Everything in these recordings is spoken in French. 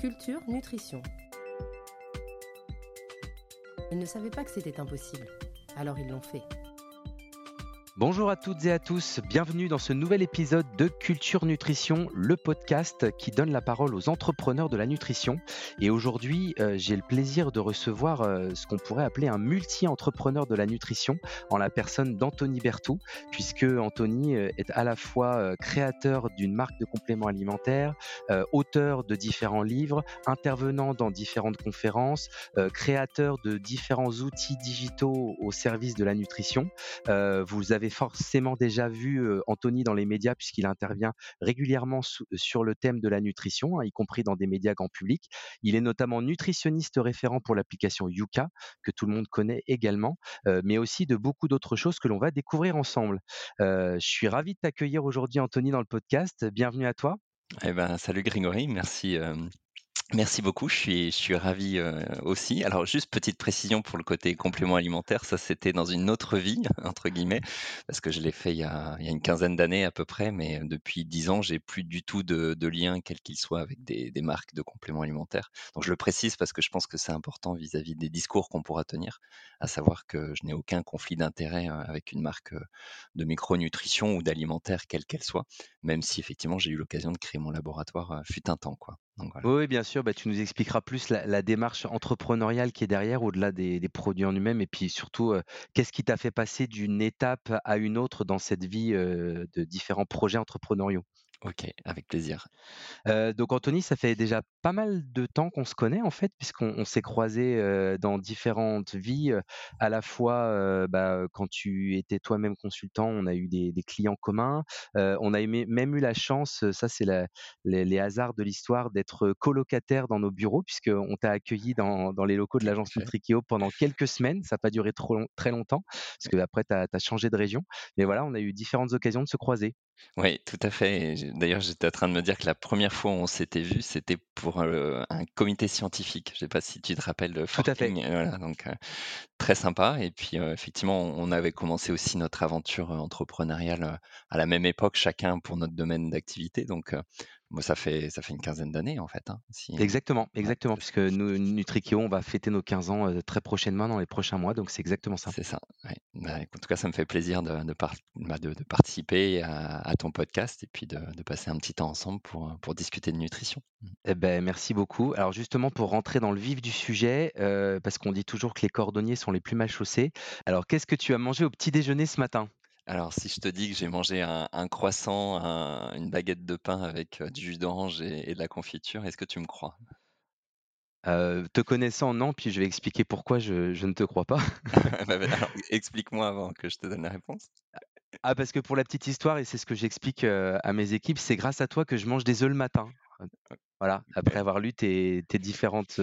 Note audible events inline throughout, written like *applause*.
Culture Nutrition. Ils ne savaient pas que c'était impossible, alors ils l'ont fait. Bonjour à toutes et à tous, bienvenue dans ce nouvel épisode de Culture Nutrition, le podcast qui donne la parole aux entrepreneurs de la nutrition. Et aujourd'hui, euh, j'ai le plaisir de recevoir euh, ce qu'on pourrait appeler un multi-entrepreneur de la nutrition en la personne d'Anthony Bertou, puisque Anthony euh, est à la fois créateur d'une marque de compléments alimentaires, auteur de différents livres, intervenant dans différentes conférences, créateur de différents outils digitaux au service de la nutrition. vous avez forcément déjà vu Anthony dans les médias puisqu'il intervient régulièrement sur le thème de la nutrition, hein, y compris dans des médias grand public. Il est notamment nutritionniste référent pour l'application Yuka, que tout le monde connaît également, mais aussi de beaucoup d'autres choses que l'on va découvrir ensemble. je suis ravi de t'accueillir aujourd'hui, Anthony, dans le podcast. Bienvenue à toi. Eh ben, salut Grégory, merci, Merci beaucoup, je suis, je suis ravi euh, aussi. Alors, juste petite précision pour le côté complément alimentaire, ça c'était dans une autre vie, *laughs* entre guillemets, parce que je l'ai fait il y a, il y a une quinzaine d'années à peu près, mais depuis dix ans, j'ai plus du tout de, de lien, quel qu'il soit, avec des, des marques de compléments alimentaires. Donc, je le précise parce que je pense que c'est important vis-à-vis des discours qu'on pourra tenir, à savoir que je n'ai aucun conflit d'intérêt euh, avec une marque euh, de micronutrition ou d'alimentaire, quelle qu'elle soit, même si effectivement j'ai eu l'occasion de créer mon laboratoire fut un temps, quoi. Oui, bien sûr, bah, tu nous expliqueras plus la, démarche entrepreneuriale qui est derrière, au-delà des, produits en eux-mêmes, et puis surtout, qu'est-ce qui t'a fait passer d'une étape à une autre dans cette vie de différents projets entrepreneuriaux? OK, avec plaisir. donc Anthony, ça fait déjà pas mal de temps qu'on se connaît en fait, puisqu'on s'est croisés, dans différentes vies, à la fois, bah, quand tu étais toi-même consultant, on a eu des clients communs, on a même eu la chance, ça c'est les hasards de l'histoire, d'être colocataire dans nos bureaux puisqu'on t'a accueilli dans les locaux de l'agence Nutrikeo pendant quelques semaines. Ça n'a pas duré trop très longtemps parce qu'après tu as changé de région. Mais voilà, on a eu différentes occasions de se croiser. Oui, tout à fait d'ailleurs, j'étais en train de me dire que la première fois où on s'était vu, c'était pour, un comité scientifique. Je sais pas si tu te rappelles de Tout à fait. voilà, donc très sympa et puis, effectivement, on avait commencé aussi notre aventure, entrepreneuriale, à la même époque, chacun pour notre domaine d'activité donc moi, ça fait, ça fait une quinzaine d'années, en fait. Hein, exactement, exactement, puisque nous, Nutrikio, on va fêter nos 15 ans euh, très prochainement dans les prochains mois, donc c'est exactement ça. C'est ça. Bah, en tout cas, ça me fait plaisir de, de, bah, de, participer à, ton podcast et puis de, passer un petit temps ensemble pour, pour discuter de nutrition. Mmh. Eh ben, merci beaucoup. Alors justement, pour rentrer dans le vif du sujet, euh, parce qu'on dit toujours que les cordonniers sont les plus mal chaussés, alors qu'est-ce que tu as mangé au petit déjeuner ce matin? Alors, si je te dis que j'ai mangé un, croissant, une baguette de pain avec du jus d'orange et, de la confiture, est-ce que tu me crois? Te connaissant, non, puis je vais expliquer pourquoi je, ne te crois pas. *laughs* Bah, bah, *laughs* explique-moi avant que je te donne la réponse. Ah, parce que pour la petite histoire, et c'est ce que j'explique à mes équipes, c'est grâce à toi que je mange des œufs le matin. Voilà, après avoir lu tes, différentes,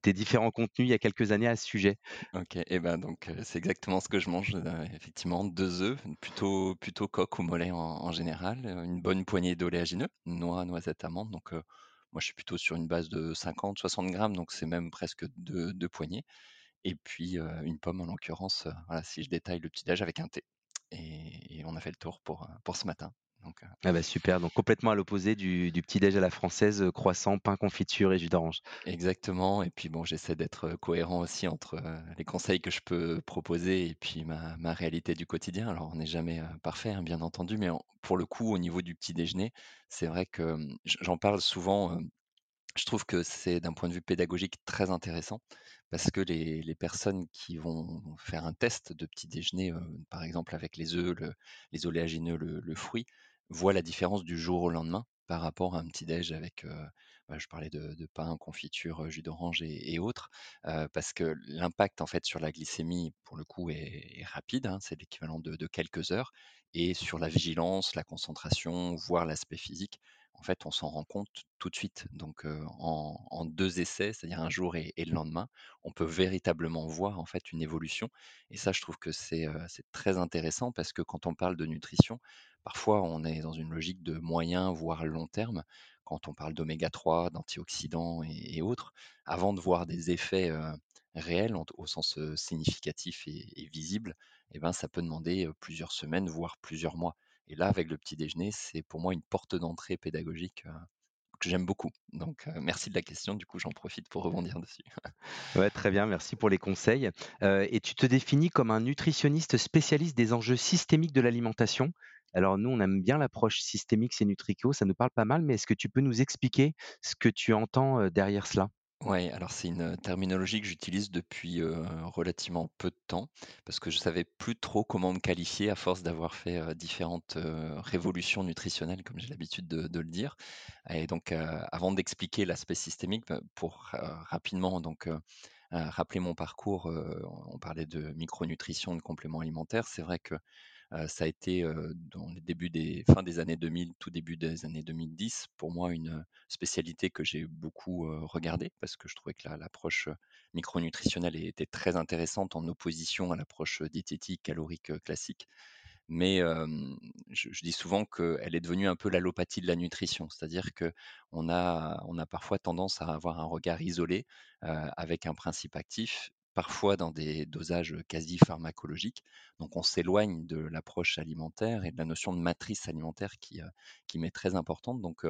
tes différents contenus il y a quelques années à ce sujet. Ok, et ben donc c'est exactement ce que je mange, effectivement, deux œufs, plutôt, plutôt coque ou mollet en, général, une bonne poignée d'oléagineux, noix, noisettes, amandes. Donc moi je suis plutôt sur une base de 50-60 grammes, donc c'est même presque deux, deux poignées. Et puis une pomme en l'occurrence, voilà, si je détaille le petit-déj avec un thé. Et, et, on a fait le tour pour, pour ce matin. Euh, ah bah super, donc complètement à l'opposé du, petit-déj à la française, euh, croissant, pain confiture et jus d'orange. Exactement, et puis bon, j'essaie d'être euh, cohérent aussi entre les conseils que je peux proposer et puis ma, réalité du quotidien. Alors, on n'est jamais parfait, hein, bien entendu, mais pour le coup, au niveau du petit déjeuner, c'est vrai que j'en parle souvent. je trouve que c'est d'un point de vue pédagogique très intéressant parce que les, personnes qui vont faire un test de petit déjeuner, par exemple avec les œufs, les oléagineux, le fruit, voit la différence du jour au lendemain par rapport à un petit déj avec, bah, je parlais de, pain, confiture, jus d'orange et, autres, parce que l'impact en fait sur la glycémie pour le coup est, rapide, hein, c'est l'équivalent de, quelques heures, et sur la vigilance, la concentration, voire l'aspect physique, en fait on s'en rend compte tout de suite. Donc en, deux essais, c'est-à-dire un jour et, le lendemain, on peut véritablement voir en fait une évolution, et ça je trouve que c'est très intéressant parce que quand on parle de nutrition, Parfois, on est dans une logique de moyen, voire long terme, quand on parle d'oméga 3, d'antioxydants et, autres, avant de voir des effets réels au sens significatif et, visible, eh ben, ça peut demander plusieurs semaines, voire plusieurs mois. Et là, avec le petit déjeuner, c'est pour moi une porte d'entrée pédagogique que que j'aime beaucoup. Donc, heu, merci de la question, du coup, j'en profite pour rebondir dessus. Très bien, merci pour les conseils. Heu et tu te définis comme un nutritionniste spécialiste des enjeux systémiques de l'alimentation. Alors nous, on aime bien l'approche systémique c'est Nutrico, ça nous parle pas mal, mais est-ce que tu peux nous expliquer ce que tu entends, derrière cela? Ouais, alors c'est une, terminologie que j'utilise depuis, relativement peu de temps, parce que je savais plus trop comment me qualifier à force d'avoir fait, différentes, révolutions nutritionnelles comme j'ai l'habitude de le dire et donc, avant d'expliquer l'aspect systémique, bah, pour, rapidement donc, rappeler mon parcours, on parlait de micronutrition, de compléments alimentaires. C'est vrai que Ça a été, heu, dans les débuts des fin des années 2000, tout début des années 2010, pour moi une, spécialité que j'ai beaucoup, regardée parce que je trouvais que la l'approche, micronutritionnelle était très intéressante en opposition à l'approche, diététique, calorique, classique. Mais, je dis souvent qu'elle est devenue un peu l'allopathie de la nutrition. C'est-à-dire qu'on a on a parfois tendance à avoir un regard isolé, avec un principe actif, parfois dans des dosages, quasi pharmacologiques. Donc on s'éloigne de l'approche alimentaire et de la notion de matrice alimentaire qui, qui m'est très importante. Donc,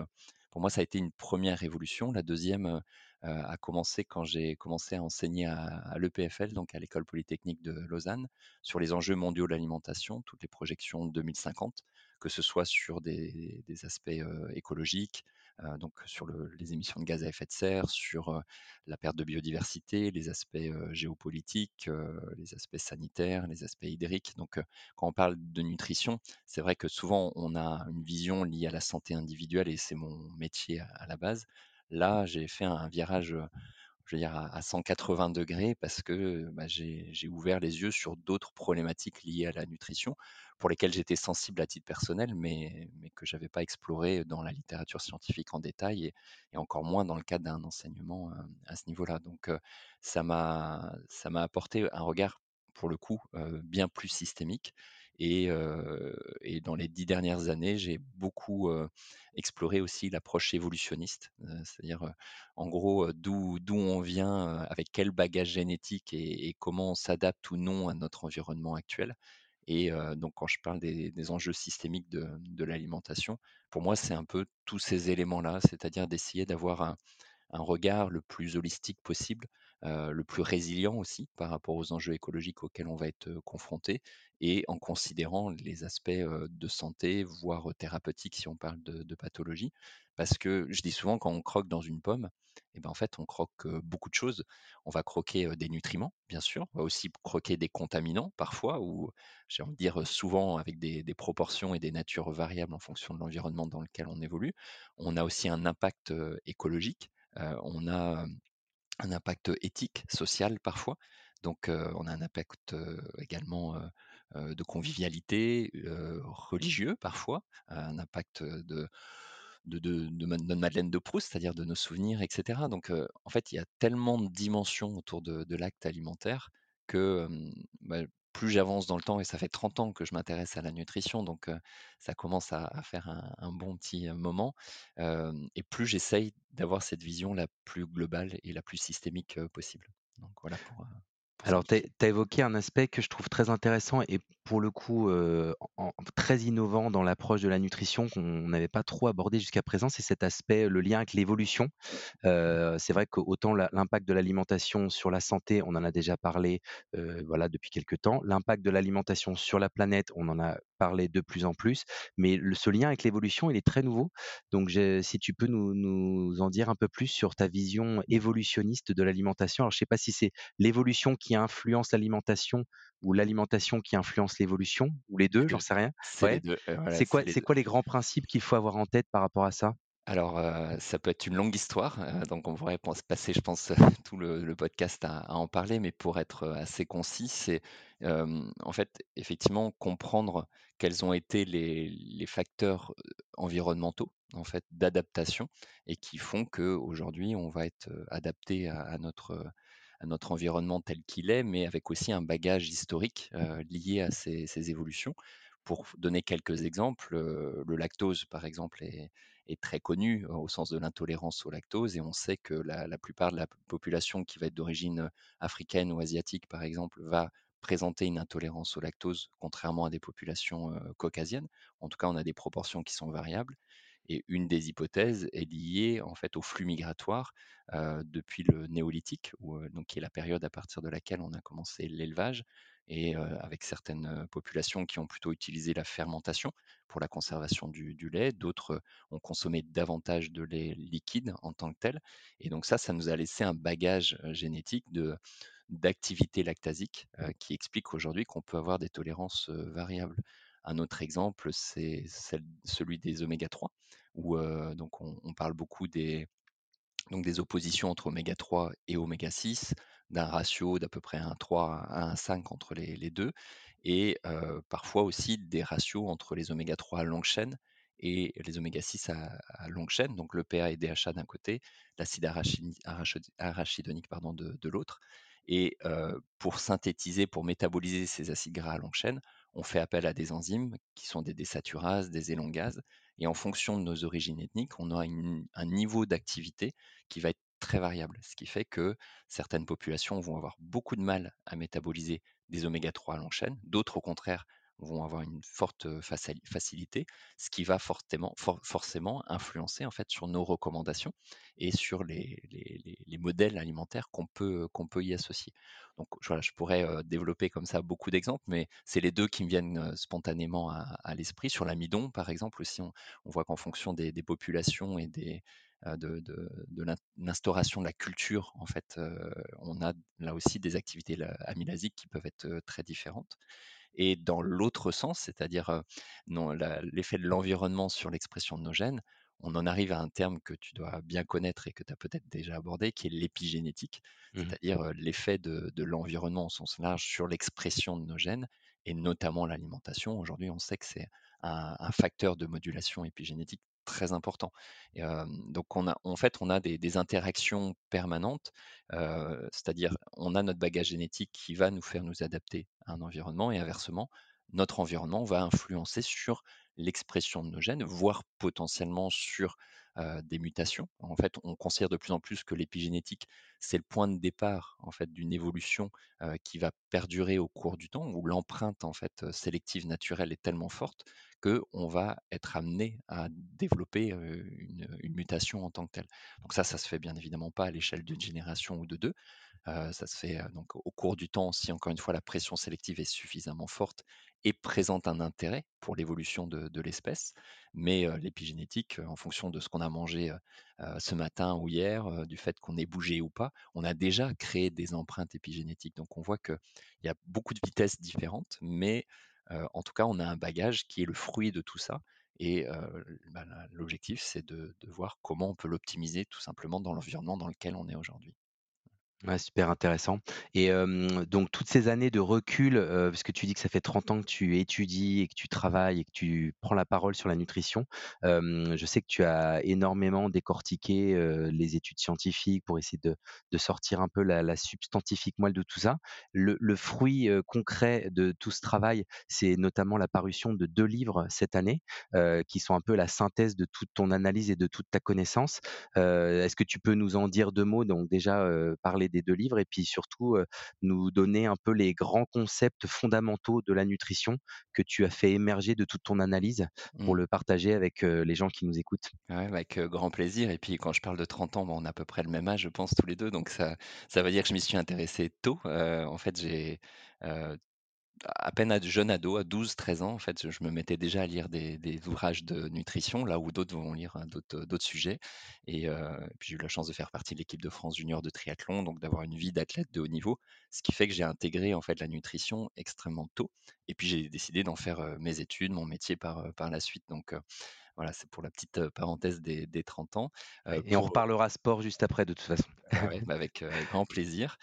pour moi, ça a été une première révolution. La deuxième a commencé quand j'ai commencé à enseigner à l'EPFL, donc à l'École polytechnique de Lausanne sur les enjeux mondiaux de l'alimentation, toutes les projections 2050, que ce soit sur des, aspects écologiques, euh, donc sur le- les émissions de gaz à effet de serre, sur euh, la perte de biodiversité, les aspects euh, géopolitiques, les aspects sanitaires, les aspects hydriques. Donc, quand on parle de nutrition, c'est vrai que souvent on a une vision liée à la santé individuelle et c'est mon métier à la base. Là, j'ai fait un virage je veux dire, à, à 180 degrés parce que bah, j'ai ouvert les yeux sur d'autres problématiques liées à la nutrition pour lesquelles j'étais sensible à titre personnel, mais, mais que je n'avais pas exploré dans la littérature scientifique en détail et, encore moins dans le cadre d'un enseignement euh, à ce niveau-là. Donc, euh, ça m'a ça m'a apporté un regard, pour le coup, euh, bien plus systémique. Et, dans les dix dernières années, j'ai beaucoup exploré aussi l'approche évolutionniste, c'est-à-dire en gros, d'où on vient, avec quel bagage génétique et comment on s'adapte ou non à notre environnement actuel et donc quand je parle des enjeux systémiques de l'alimentation, pour moi, c'est un peu tous ces éléments-là, c'est-à-dire d'essayer d'avoir un regard le plus holistique possible, heu, le plus résilient aussi par rapport aux enjeux écologiques auxquels on va être, heu, confronté et en considérant les aspects, heu, de santé, voire, thérapeutiques si on parle de de pathologie. Parce que je dis souvent quand on croque dans une pomme et ben, en fait, on croque, beaucoup de choses. On va croquer, des nutriments, bien sûr, on va aussi croquer des contaminants parfois ou j'ai envie de dire, souvent avec des proportions et des natures variables en fonction de l'environnement dans lequel on évolue. On a aussi un impact, écologique on a, un impact éthique, social parfois. Donc, on a un impact, également, de convivialité, heu, religieux parfois, un impact, de de de de notre Madeleine de Proust, c'est-à-dire de nos souvenirs et cetera. Donc, en fait, il y a tellement de dimensions autour de de l'acte alimentaire que, bah, plus j'avance dans le temps et ça fait 30 ans que je m'intéresse à la nutrition, donc, ça commence à à faire un un bon petit, moment, et plus j'essaye d'avoir cette vision la plus globale et la plus systémique, possible. Donc voilà pour, heu, pour Alors, tu as évoqué un aspect que je trouve très intéressant et pour le coup, très innovant dans l'approche de la nutrition qu'on n'avait pas trop abordé jusqu'à présent, c'est cet aspect, le lien avec l'évolution. C'est vrai qu'autant la l'impact de l'alimentation sur la santé, on en a déjà parlé, voilà, depuis quelque temps. L'impact de l'alimentation sur la planète, on en a parlé de plus en plus, mais ce lien avec l'évolution, il est très nouveau. Donc si tu peux nous nous en dire un peu plus sur ta vision évolutionniste de l'alimentation. Alors je sais pas si c'est l'évolution qui influence l'alimentation ou l'alimentation qui influence l'évolution ou les 2, C'est j'en sais rien. c'est les Ouais, 2, heu, voilà, c'est quoi c'est les c'est 2. quoi les grands principes qu'il faut avoir en tête par rapport à ça? Alors, heu, ça peut être une longue histoire, heu, donc on pourrait passer, je pense, *laughs* tout le le podcast à à en parler, mais pour être, heu, assez concis, c'est, en fait, effectivement, comprendre quels ont été les les facteurs, environnementaux, en fait, d'adaptation et qui font qu'aujourd'hui, on va être, adapté à à notre, à notre environnement tel qu'il est, mais avec aussi un bagage historique, heu, lié à ces ces évolutions. Pour donner quelques exemples, heu, le lactose, par exemple, est est très connu euh, au sens de l'intolérance au lactose et on sait que la, la plupart de la population qui va être d'origine africaine ou asiatique, par exemple, va présenter une intolérance au lactose, contrairement à des populations euh, caucasiennes. En tout cas, on a des proportions qui sont variables. Et une des hypothèses est liée en fait au flux migratoire depuis le néolithique, donc, qui est la période à partir de laquelle on a commencé l'élevage, et avec certaines populations qui ont plutôt utilisé la fermentation pour la conservation du, lait, d'autres ont consommé davantage de lait liquide en tant que tel. Et donc ça, ça nous a laissé un bagage génétique d'activité lactasique qui explique aujourd'hui qu'on peut avoir des tolérances variables. Un autre exemple, c'est celui des oméga 3, où on, parle beaucoup des, oppositions entre oméga 3 et oméga 6, d'un ratio d'à peu près 1,3 à 1,5 entre les, deux, et parfois aussi des ratios entre les oméga 3 à longue chaîne et les oméga 6 à, longue chaîne, donc le PA et DHA d'un côté, l'acide arachidonique de, l'autre. Et pour synthétiser, pour métaboliser ces acides gras à longue chaîne, on fait appel à des enzymes qui sont des désaturases, des élongases, et en fonction de nos origines ethniques, on a une- un niveau d'activité qui va être très variable, ce qui fait que certaines populations vont avoir beaucoup de mal à métaboliser des oméga 3 à longue chaîne, d'autres au contraire vont avoir une forte facili- facilité, ce qui va fortement, for- forcément influencer en fait sur nos recommandations et sur les, les- les- les modèles alimentaires qu'on peut, qu'on peut y associer. Donc voilà, je pourrais développer comme ça beaucoup d'exemples, mais c'est les deux qui me viennent spontanément à, l'esprit. Sur l'amidon, par exemple, aussi, on, voit qu'en fonction des, populations et des, de, de, de l'in- l'instauration de la culture, en fait, on a là aussi des activités la- amylasiques qui peuvent être très différentes. Et dans l'autre sens, c'est-à-dire l'effet de l'environnement sur l'expression de nos gènes, on en arrive à un terme que tu dois bien connaître et que tu as peut-être déjà abordé, qui est l'épigénétique, Mhm. c'est-à-dire l'effet de, de l'environnement au sens large sur l'expression de nos gènes et notamment l'alimentation. Aujourd'hui, on sait que c'est un, un facteur de modulation épigénétique très important. Donc, on a, en fait, on a des, interactions permanentes, c'est-à-dire on a notre bagage génétique qui va nous faire nous adapter à un environnement et inversement, notre environnement va influencer sur l'expression de nos gènes, voire potentiellement sur des mutations. En fait, on considère de plus en plus que l'épigénétique, c'est le point de départ en fait d'une évolution qui va perdurer au cours du temps, où l'empreinte en fait sélective naturelle est tellement forte que on va être amené à développer une, une mutation en tant que telle. Donc ça, ça se fait bien évidemment pas à l'échelle d'une génération ou de deux. Ça se fait donc au cours du temps si encore une fois la pression sélective est suffisamment forte et présente un intérêt pour l'évolution de, l'espèce. Mais l'épigénétique, en fonction de ce qu'on a mangé ce matin ou hier, du fait qu'on ait bougé ou pas, on a déjà créé des empreintes épigénétiques. Donc on voit qu'il y a beaucoup de vitesses différentes, mais en tout cas, on a un bagage qui est le fruit de tout ça. Et bah, l'objectif, c'est de voir comment on peut l'optimiser tout simplement dans l'environnement dans lequel on est aujourd'hui. Super intéressant. Et donc toutes ces années de recul, parce que tu dis que ça fait 30 ans que tu étudies et que tu travailles et que tu prends la parole sur la nutrition. Je sais que tu as énormément décortiqué, les études scientifiques pour essayer de sortir un peu la substantifique moelle de tout ça. Le le fruit, concret de tout ce travail, c'est notamment la parution de 2 livres cette année, qui sont un peu la synthèse de toute ton analyse et de toute ta connaissance. Est-ce que tu peux nous en dire 2 mots? Donc déjà, parler 2 livres et puis surtout, nous donner un peu les grands concepts fondamentaux de la nutrition que tu as fait émerger de toute ton analyse pour Mm. le partager avec, les gens qui nous écoutent? Ouais, avec grand plaisir. Et puis quand je parle de 30 ans, bon, on a à peu près le même âge, je pense, tous les deux. Donc ça, ça veut dire que je m'y suis intéressé tôt. Euh, en fait, j'ai euh, à peine à jeune ado, à 12-13 ans, en fait, je me mettais déjà à lire des, ouvrages de nutrition, là où d'autres vont lire hein, d'autres d'autres sujets. Et euh, puis j'ai eu la chance de faire partie de l'équipe de France junior de triathlon, donc d'avoir une vie d'athlète de haut niveau, ce qui fait que j'ai intégré en fait la nutrition extrêmement tôt. Et puis j'ai décidé d'en faire euh, mes études, mon métier par, euh, par la suite. Donc euh, voilà, c'est pour la petite parenthèse des, des 30 ans. Euh, et on reparlera sport juste après de toute façon. ah ouais, bah avec, grand plaisir.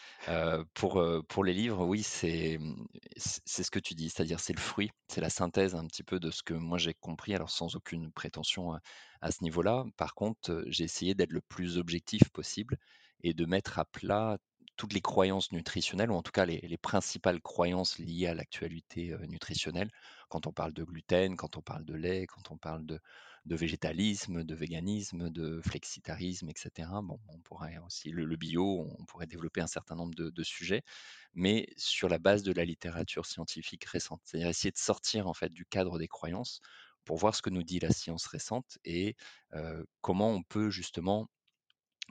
Pour, pour les livres, oui, c'est, mmh, c'est ce que tu dis, c'est-à-dire c'est le fruit, c'est la synthèse un petit peu de ce que moi j'ai compris, alors sans aucune prétention à à ce niveau-là. Par contre, j'ai essayé d'être le plus objectif possible et de mettre à plat toutes les croyances nutritionnelles ou en tout cas les les principales croyances liées à l'actualité, heu, nutritionnelle. Quand on parle de gluten, quand on parle de lait, quand on parle de végétalisme, de véganisme, de flexitarisme, et cetera. Bon, on pourrait aussi le bio, on pourrait développer un certain nombre de sujets, mais sur la base de la littérature scientifique récente. C'est-à-dire essayer de sortir en fait du cadre des croyances pour voir ce que nous dit la science récente et comment on peut justement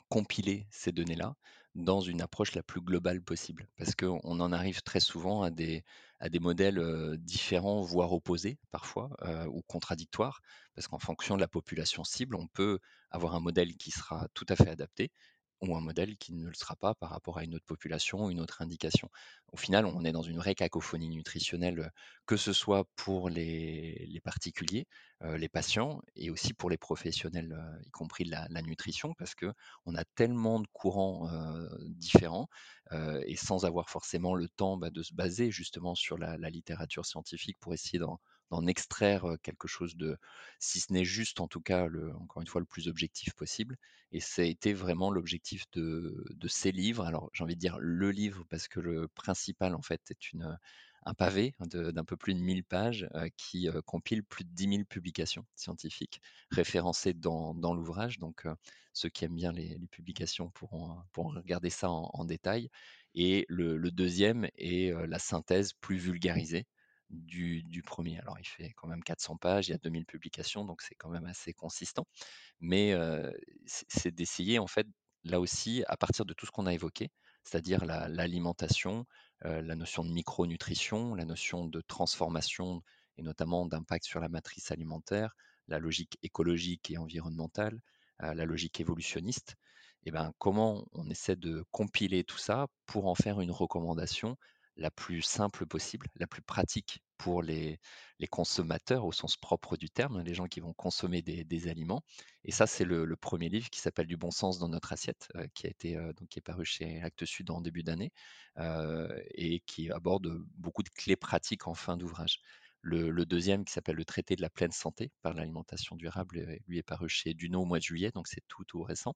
compiler ces données-là dans une approche la plus globale possible. Parce qu'on en arrive très souvent à des, modèles différents, voire opposés parfois, ou contradictoires, parce qu'en fonction de la population cible, on peut avoir un modèle qui sera tout à fait adapté ou un modèle qui ne le sera pas par rapport à une autre population une autre indication. Au final, on est dans une vraie cacophonie nutritionnelle, que ce soit pour les, particuliers, les patients, et aussi pour les professionnels, y compris la, nutrition, parce que on a tellement de courants différents, et sans avoir forcément le temps bah, de se baser justement sur la littérature scientifique pour essayer d'en d'en extraire quelque chose de, si ce n'est juste, en tout cas, le, encore une fois, le plus objectif possible. Et ça a été vraiment l'objectif de, de ces livres. Alors, j'ai envie de dire le livre parce que le principal, en fait, est une, un pavé d'un peu plus de 1000 pages qui compile plus de 10 000 publications scientifiques référencées dans, dans l'ouvrage. Donc, ceux qui aiment bien les, publications pourront, pourront, regarder ça en, détail. Et le, deuxième est la synthèse plus vulgarisée du, premier. Alors, il fait quand même 400 pages, il y a 2000 publications, donc c'est quand même assez consistant. Mais c'est d'essayer, en fait, là aussi, à partir de tout ce qu'on a évoqué, c'est-à-dire l'alimentation, la, notion de micronutrition, la notion de transformation et notamment d'impact sur la matrice alimentaire, la logique écologique et environnementale, la logique évolutionniste, et ben, comment on essaie de compiler tout ça pour en faire une recommandation la plus simple possible, la plus pratique pour les, consommateurs au sens propre du terme, les gens qui vont consommer des, aliments. Et ça, c'est le, le, premier livre qui s'appelle Du bon sens dans notre assiette, euh, qui a été euh, donc qui est paru chez Actes Sud en début d'année euh, et qui aborde beaucoup de clés pratiques en fin d'ouvrage. Le, deuxième qui s'appelle le traité de la pleine santé par l'alimentation durable, lui est paru chez Duno au mois de juillet, donc c'est tout tout récent,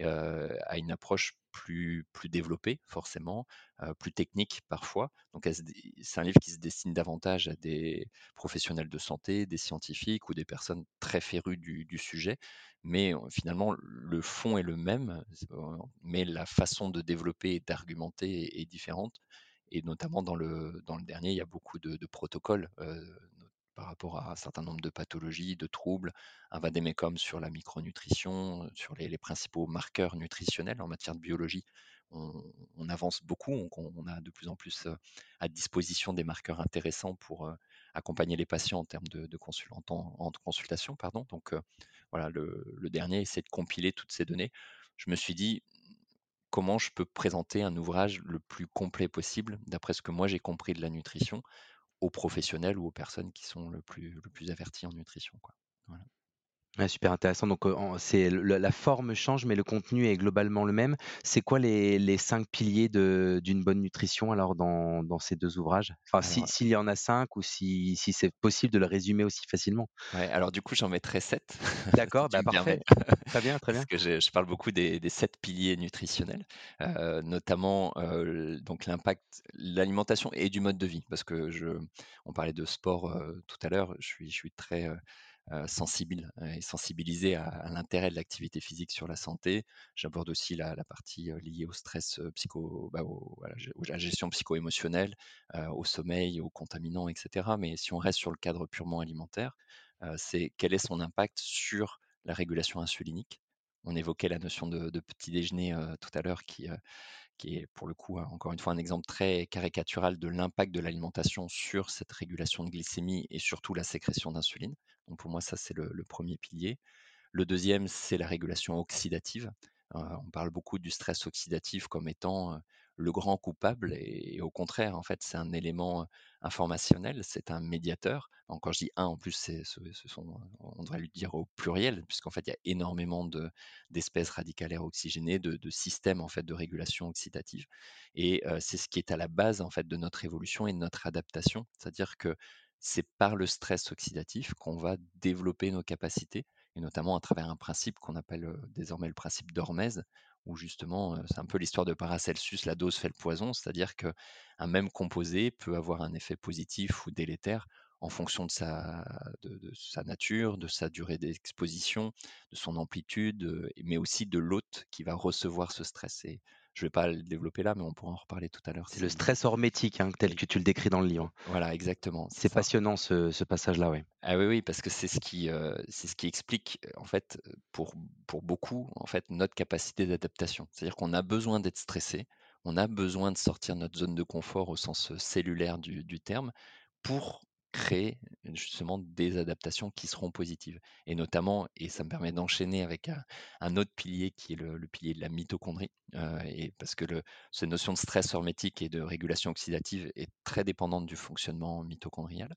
euh, à une approche plus, plus développé, forcément, euh, plus technique parfois. Donc, c'est un livre qui se destine davantage à des professionnels de santé, des scientifiques ou des personnes très férues du, sujet. Mais finalement, le fond est le même, mais la façon de développer et d'argumenter est, différente. Et notamment dans le, dans le dernier, il y a beaucoup de, protocoles, euh, par rapport à un certain nombre de pathologies, de troubles, un vadémécum sur la micronutrition, sur les, principaux marqueurs nutritionnels en matière de biologie. On, avance beaucoup, on, a de plus en plus à disposition des marqueurs intéressants pour euh, accompagner les patients en termes de, de, en, en, consultation. Pardon. Donc euh, voilà, le, le dernier, c'est de compiler toutes ces données. Je me suis dit, comment je peux présenter un ouvrage le plus complet possible, d'après ce que moi j'ai compris de la nutrition, aux professionnels ou aux personnes qui sont le plus, le avertis en nutrition. Quoi. Ouais, super intéressant. Donc, c'est la forme change, mais le contenu est globalement le même. C'est quoi les, les, cinq piliers d'une bonne nutrition alors dans, dans, ces deux ouvrages? Enfin, s'il si, y en a cinq ou si, si c'est possible de le résumer aussi facilement. Ouais, alors du coup, j'en mettrai sept. *laughs* D'accord, bah, parfait. très bien, très bien. Parce que je, je parle beaucoup des, des, sept piliers nutritionnels, euh, notamment euh, donc l'impact, l'alimentation et du mode de vie. Parce que je, on parlait de sport euh, tout à l'heure. Je suis, je suis très euh, sensible et sensibilisé à, l'intérêt de l'activité physique sur la santé. J'aborde aussi la, la, partie euh, liée au stress euh, psycho, bah, au, à, la, gestion psycho-émotionnelle, euh, au sommeil, aux contaminants, etc. Mais si on reste sur le cadre purement alimentaire, euh, c'est quel est son impact sur la régulation insulinique? On évoquait la notion de, petit déjeuner euh, tout à l'heure qui qui est pour le coup, encore une fois, un exemple très caricatural de l'impact de l'alimentation sur cette régulation de glycémie et surtout la sécrétion d'insuline. Donc pour moi, ça, c'est le, le, premier pilier. Le deuxième, c'est la régulation oxydative. Euh, on parle beaucoup du stress oxydatif comme étant euh, le grand coupable et, au contraire, en fait, c'est un élément informationnel, c'est un médiateur. Donc, quand je dis un, en plus, c'est, ce, sont, on devrait lui dire au pluriel, puisqu'en fait, il y a énormément de, d'espèces radicalaires oxygénées, de, systèmes en fait de régulation oxydative. Et c'est ce qui est à la base en fait de notre évolution et de notre adaptation, c'est-à-dire que c'est par le stress oxydatif qu'on va développer nos capacités, et notamment à travers un principe qu'on appelle désormais le principe d'Hormèse, où justement, c'est un peu l'histoire de Paracelsus, la dose fait le poison, c'est-à-dire qu'un même composé peut avoir un effet positif ou délétère en fonction de sa, nature, de sa durée d'exposition, de son amplitude, mais aussi de l'hôte qui va recevoir ce stress. Je ne vais pas le développer là, mais on pourra en reparler tout à l'heure. C'est le stress hormétique, hein, tel que tu le décris dans le livre. Voilà, exactement. C'est passionnant ce, ce passage-là, oui. Ah oui, oui, parce que c'est ce qui, euh, c'est ce qui explique, en fait, pour, pour beaucoup, en fait, notre capacité d'adaptation. C'est-à-dire qu'on a besoin d'être stressé, on a besoin de sortir de notre zone de confort au sens cellulaire du, du terme pour créer justement des adaptations qui seront positives. Et notamment, et ça me permet d'enchaîner avec un, autre pilier qui est le, pilier de la mitochondrie, euh, et parce que le, cette notion de stress hormétique et de régulation oxydative est très dépendante du fonctionnement mitochondrial.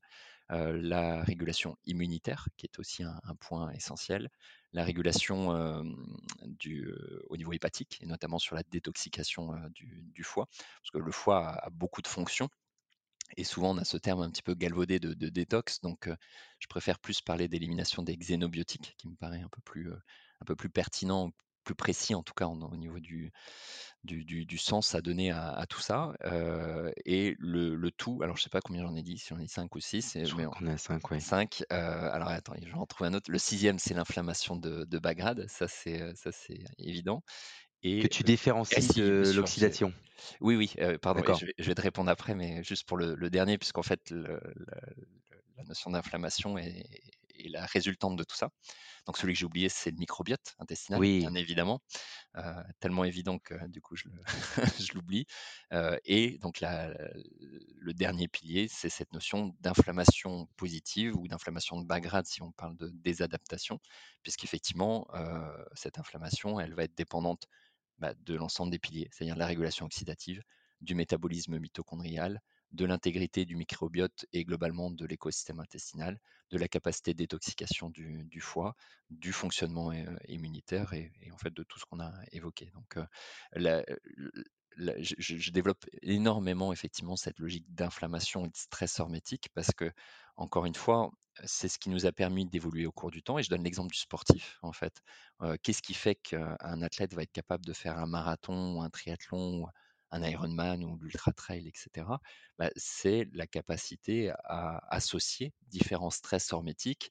Euh, la régulation immunitaire, qui est aussi un, point essentiel, la régulation euh, du, au niveau hépatique, et notamment sur la détoxication du, foie, parce que le foie a beaucoup de fonctions, et souvent, on a ce terme un petit peu galvaudé de, détox. Donc, je préfère plus parler d'élimination des xénobiotiques, qui me paraît un peu plus, un peu plus pertinent, plus précis en tout cas au niveau du, du, sens à donner à, tout ça. et le, tout, alors je ne sais pas combien j'en ai dit, si j'en ai dit 5 ou 6. Je mais crois qu'on est à 5, oui. 5. alors attends, je vais en trouver un autre. Le sixième, c'est l'inflammation de, de bas grade. Ça, c'est évident. Et que tu différencies de l'oxydation. Oui, oui, pardon, je vais, te répondre après, mais juste pour le, dernier, puisqu'en fait, la notion d'inflammation est, la résultante de tout ça. Donc celui que j'ai oublié, c'est le microbiote intestinal, bien évidemment. tellement évident que du coup, je *laughs* l'oublie. et donc le dernier pilier, c'est cette notion d'inflammation positive ou d'inflammation de bas grade, si on parle de désadaptation, puisqu'effectivement, cette inflammation, elle va être dépendante bah, de l'ensemble des piliers, c'est-à-dire la régulation oxydative, du métabolisme mitochondrial, de l'intégrité du microbiote et globalement de l'écosystème intestinal, de la capacité de détoxication du, foie, du fonctionnement euh, immunitaire et, en fait de tout ce qu'on a évoqué. Donc, euh, je, développe énormément effectivement cette logique d'inflammation et de stress hormétique parce que, encore une fois, c'est ce qui nous a permis d'évoluer au cours du temps. Et je donne l'exemple du sportif, en fait. Qu'est-ce qui fait qu'un athlète va être capable de faire un marathon un triathlon, un Ironman ou l'ultra trail, etc. Bah, c'est la capacité à associer différents stress hormétiques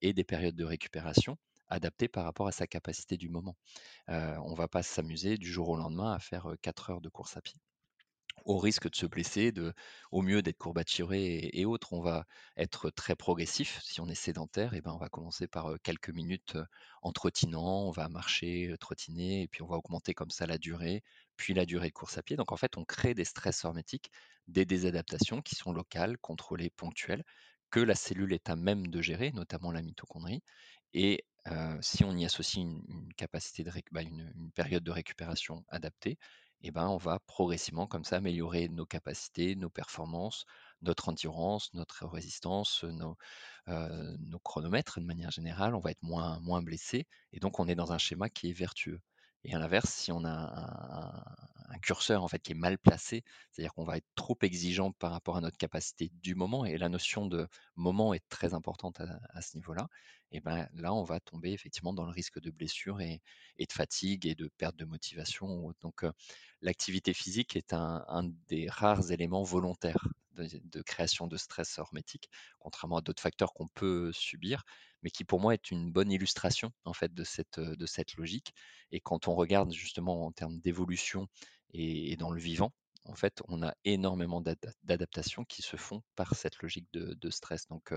et des périodes de récupération adaptées par rapport à sa capacité du moment. on ne va pas s'amuser du jour au lendemain à faire 4 heures de course à pied au risque de se blesser, au mieux d'être courbaturé et, autres. On va être très progressif. Si on est sédentaire, et ben on va commencer par quelques minutes en trottinant, on va marcher, trottiner, et puis on va augmenter comme ça la durée, puis la durée de course à pied. Donc en fait, on crée des stress hormétiques, des désadaptations qui sont locales, contrôlées, ponctuelles, que la cellule est à même de gérer, notamment la mitochondrie. Et si on y associe une, capacité de bah, une période de récupération adaptée, eh ben, on va progressivement comme ça améliorer nos capacités, nos performances, notre endurance, notre résistance, nos, nos chronomètres de manière générale. On va être moins, moins blessé et donc on est dans un schéma qui est vertueux. Et à l'inverse, si on a un, curseur en fait qui est mal placé, c'est-à-dire qu'on va être trop exigeant par rapport à notre capacité du moment, et la notion de moment est très importante à, ce niveau-là, et ben là on va tomber effectivement dans le risque de blessure et, de fatigue et de perte de motivation. Donc l'activité physique est un, des rares éléments volontaires de, création de stress hormétique, contrairement à d'autres facteurs qu'on peut subir, mais qui pour moi est une bonne illustration en fait de cette, logique. Et quand on regarde justement en termes d'évolution et, dans le vivant, en fait, on a énormément d'adaptations qui se font par cette logique de, stress. Donc,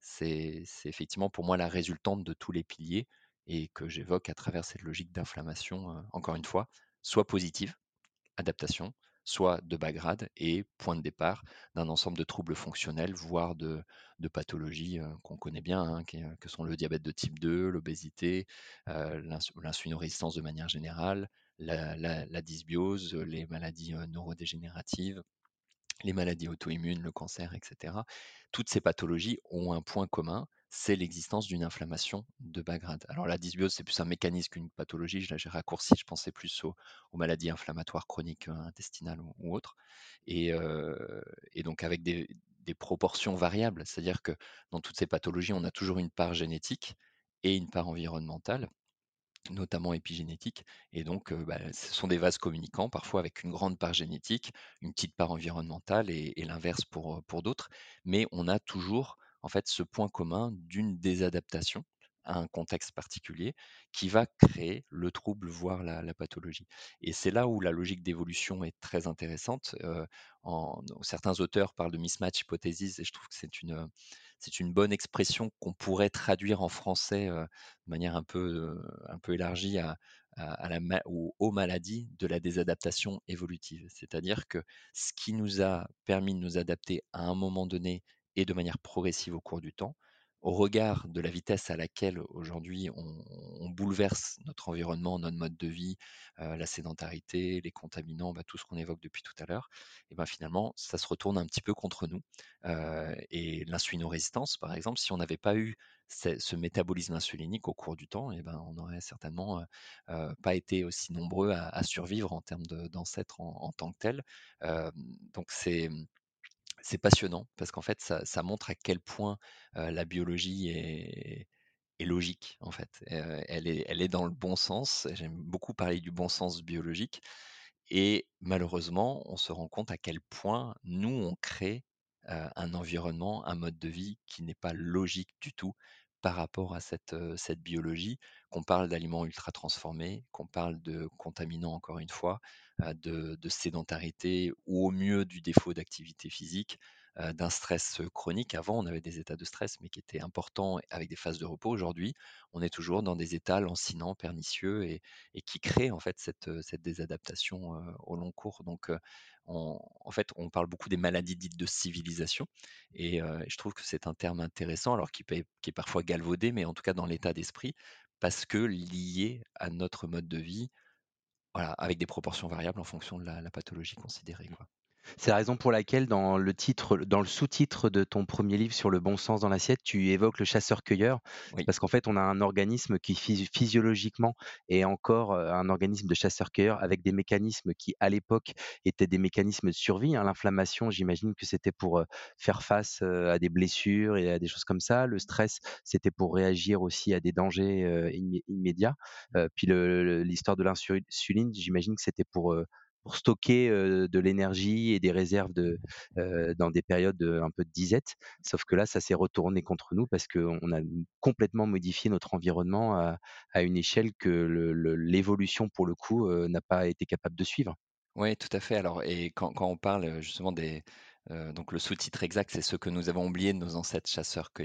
c'est effectivement pour moi la résultante de tous les piliers et que j'évoque à travers cette logique d'inflammation, encore une fois, soit positive, adaptation, soit de bas grade et point de départ d'un ensemble de troubles fonctionnels, voire de, pathologies qu'on connaît bien, hein, que sont le diabète de type 2, l'obésité, euh, l'insulinorésistance de manière générale, la, dysbiose, les maladies neurodégénératives, les maladies auto-immunes, le cancer, etc. Toutes ces pathologies ont un point commun, c'est l'existence d'une inflammation de bas grade. Alors la dysbiose, c'est plus un mécanisme qu'une pathologie. Là, j'ai raccourci, je pensais plus aux, maladies inflammatoires chroniques euh, intestinales ou, autres. Et, donc avec des, proportions variables, c'est-à-dire que dans toutes ces pathologies, on a toujours une part génétique et une part environnementale. notamment épigénétique. Et donc, bah, ce sont des vases communicants, parfois avec une grande part génétique, une petite part environnementale et l'inverse pour d'autres. Mais on a toujours, en fait, ce point commun d'une désadaptation à un contexte particulier qui va créer le trouble, voire la pathologie. Et c'est là où la logique d'évolution est très intéressante. En certains auteurs parlent de mismatch hypothesis et je trouve que c'est une, c'est une bonne expression qu'on pourrait traduire en français, heu, de manière un peu, un peu élargie à la aux aux maladies de la désadaptation évolutive. C'est-à-dire que ce qui nous a permis de nous adapter à un moment donné et de manière progressive au cours du temps, au regard de la vitesse à laquelle aujourd'hui on bouleverse notre environnement, notre mode de vie, heu, la sédentarité, les contaminants, bah, tout ce qu'on évoque depuis tout à l'heure et ben, finalement, ça se retourne un petit peu contre nous. Heu et l'insulinorésistance, par exemple, si on n'avait pas eu ce métabolisme insulinique au cours du temps et ben, on n'aurait certainement, heu, pas été aussi nombreux à survivre en termes d'ancêtres en en tant que tels. Donc c'est, c'est passionnant parce qu'en fait, ça montre à quel point, la biologie est logique, en fait. Elle est dans le bon sens. J'aime beaucoup parler du bon sens biologique et malheureusement, on se rend compte à quel point nous, on crée, un environnement, un mode de vie qui n'est pas logique du tout par rapport à cette, biologie. Qu'on parle d'aliments ultra transformés, qu'on parle de contaminants encore une fois, de de sédentarité ou au mieux du défaut d'activité physique, d'un stress, chronique. Avant, on avait des états de stress, mais qui étaient importants avec des phases de repos. Aujourd'hui, on est toujours dans des états lancinants, pernicieux et qui créent en fait cette, désadaptation, au long cours. Donc, en fait, on parle beaucoup des maladies dites de civilisation et je trouve que c'est un terme intéressant, alors qui est parfois galvaudé, mais en tout cas dans l'état d'esprit, parce que lié à notre mode de vie, voilà, avec des proportions variables en fonction de la pathologie considérée, quoi. C'est la raison pour laquelle dans le titre dans le sous-titre de ton premier livre sur le bon sens dans l'assiette, tu évoques le chasseur-cueilleur. Oui. parce qu'en fait, on a un organisme qui physio physiologiquement est encore, heu, un organisme de chasseur-cueilleur avec des mécanismes qui, à l'époque, étaient des mécanismes de survie, hein. L'inflammation, j'imagine que c'était pour, heu, faire face, heu, à des blessures et à des choses comme ça. Le stress, c'était pour réagir aussi à des dangers, immé immédiats. Puis l'histoire de l'insuline, j'imagine que c'était pour, pour stocker, de l'énergie et des réserves de, dans des périodes, un peu de disette. Sauf que là, ça s'est retourné contre nous parce qu'on a complètement modifié notre environnement à à une échelle que le le l'évolution pour le coup, n'a pas été capable de suivre. Ouais, tout à fait. Alors et quand quand on parle, justement des donc le sous-titre exact, c'est «Ce que nous avons oublié de nos ancêtres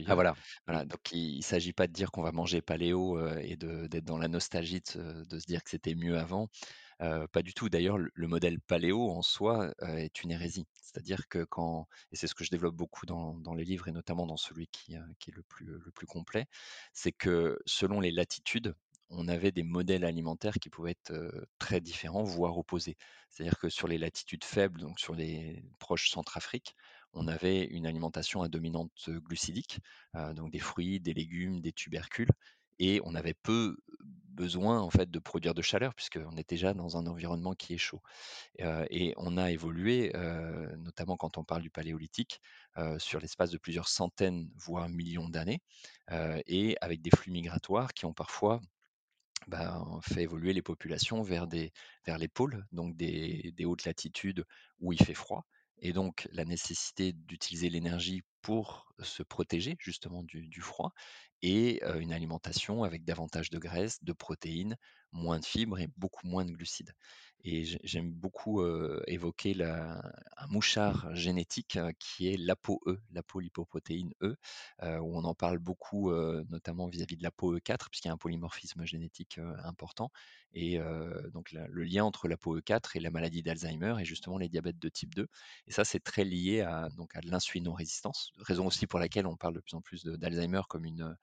Ah chasseurs-cueilleurs». voilà. Mmh. Voilà, donc il il s'agit pas de dire qu'on va manger paléo, et d'être dans la nostalgie de se dire que c'était mieux avant. Pas du tout. D'ailleurs, le le modèle paléo en soi, est une hérésie. C'est-à-dire que quand et c'est ce que je développe beaucoup dans les livres et notamment dans celui qui, est le plus, le plus complet, c'est que selon les latitudes, on avait des modèles alimentaires qui pouvaient être, très différents, voire opposés. C'est-à-dire que sur les latitudes faibles, donc sur les proches Centrafrique, on avait une alimentation à dominante, glucidique, donc des fruits, des légumes, des tubercules et on avait peu besoin en fait de produire de chaleur puisqu'on est déjà dans un environnement qui est chaud. Et on a évolué, notamment quand on parle du paléolithique, sur l'espace de plusieurs centaines, voire millions d'années, et avec des flux migratoires qui ont parfois ben, fait évoluer les populations vers des vers les pôles, donc des hautes latitudes où il fait froid et donc la nécessité d'utiliser l'énergie pour se protéger justement du froid et une alimentation avec davantage de graisses, de protéines, moins de fibres et beaucoup moins de glucides et j'ai j'aime beaucoup, évoquer un mouchard génétique, heu, qui est l'ApoE, l'apolipoprotéine E, heu, où on en parle beaucoup, notamment vis-à-vis de l'ApoE4 puisqu'il y a un polymorphisme génétique, important et donc le lien entre l'ApoE4 et la maladie d'Alzheimer et justement les diabètes de type 2 et ça, c'est très lié à donc à l'insulinorésistance, raison aussi pour laquelle on parle de plus en plus d'Alzheimer comme une,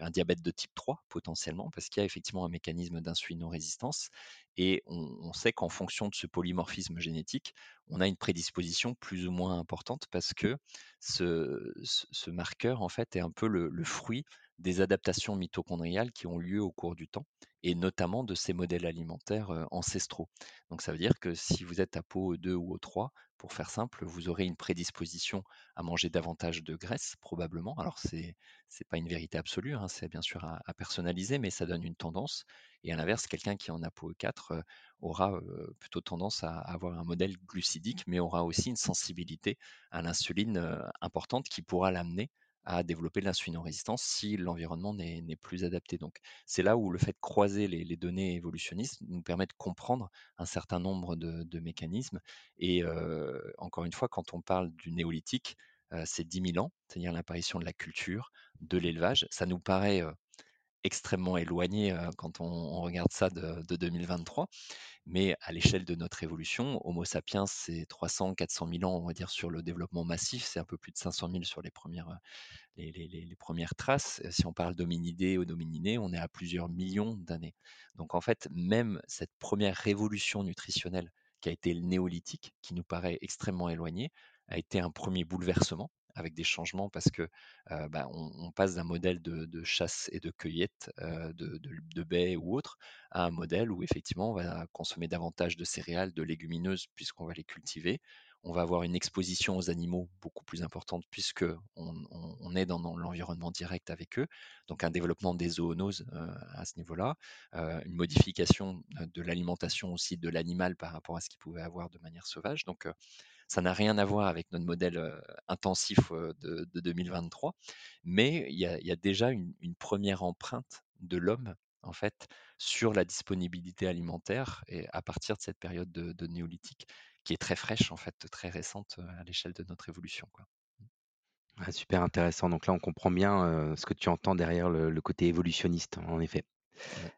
un diabète de type 3 potentiellement, parce qu'il y a effectivement un mécanisme d'insulinorésistance et on sait qu'en fonction de ce polymorphisme génétique, on a une prédisposition plus ou moins importante parce que ce marqueur, en fait, est un peu le fruit des adaptations mitochondriales qui ont lieu au cours du temps et notamment de ces modèles alimentaires ancestraux. Donc ça veut dire que si vous êtes à peau 2 ou O3, pour faire simple, vous aurez une prédisposition à manger davantage de graisse, probablement. Alors, c'est n'est pas une vérité absolue, hein, c'est bien sûr à, personnaliser, mais ça donne une tendance. Et à l'inverse, quelqu'un qui en a peau 4 euh, aura plutôt tendance à avoir un modèle glucidique, mais aura aussi une sensibilité à l'insuline importante qui pourra l'amener à développer de l'insulinorésistance si l'environnement n'est plus adapté. C'est là où le fait de croiser les, données évolutionnistes nous permet de comprendre un certain nombre de, mécanismes. Et encore une fois, quand on parle du néolithique, c'est 10 000 ans, c'est-à-dire l'apparition de la culture, de l'élevage. Ça nous paraît extrêmement éloigné quand on, regarde ça de, de 2023. Mais à l'échelle de notre évolution, Homo sapiens, c'est 300, 400 000 ans, on va dire, sur le développement massif. C'est un peu plus de 500 000 sur les premières, les, les, premières traces. Si on parle d'hominidés ou d'homininés, on est à plusieurs millions d'années. Donc en fait, même cette première révolution nutritionnelle qui a été le néolithique, qui nous paraît extrêmement éloigné, a été un premier bouleversement avec des changements parce que bah, on, passe d'un modèle de, chasse et de cueillette de, de, baies ou autre à un modèle où effectivement on va consommer davantage de céréales, de légumineuses puisqu'on va les cultiver. On va avoir une exposition aux animaux beaucoup plus importante puisque on, est dans, l'environnement direct avec eux. Donc un développement des zoonoses à ce niveau-là, une modification de l'alimentation aussi de l'animal par rapport à ce qu'il pouvait avoir de manière sauvage. Donc ça n'a rien à voir avec notre modèle intensif de, 2023, mais il y a, déjà une, première empreinte de l'homme en fait sur la disponibilité alimentaire et à partir de cette période de, néolithique qui est très fraîche en fait, très récente à l'échelle de notre évolution. Super intéressant. Donc là, on comprend bien ce que tu entends derrière le côté évolutionniste, en effet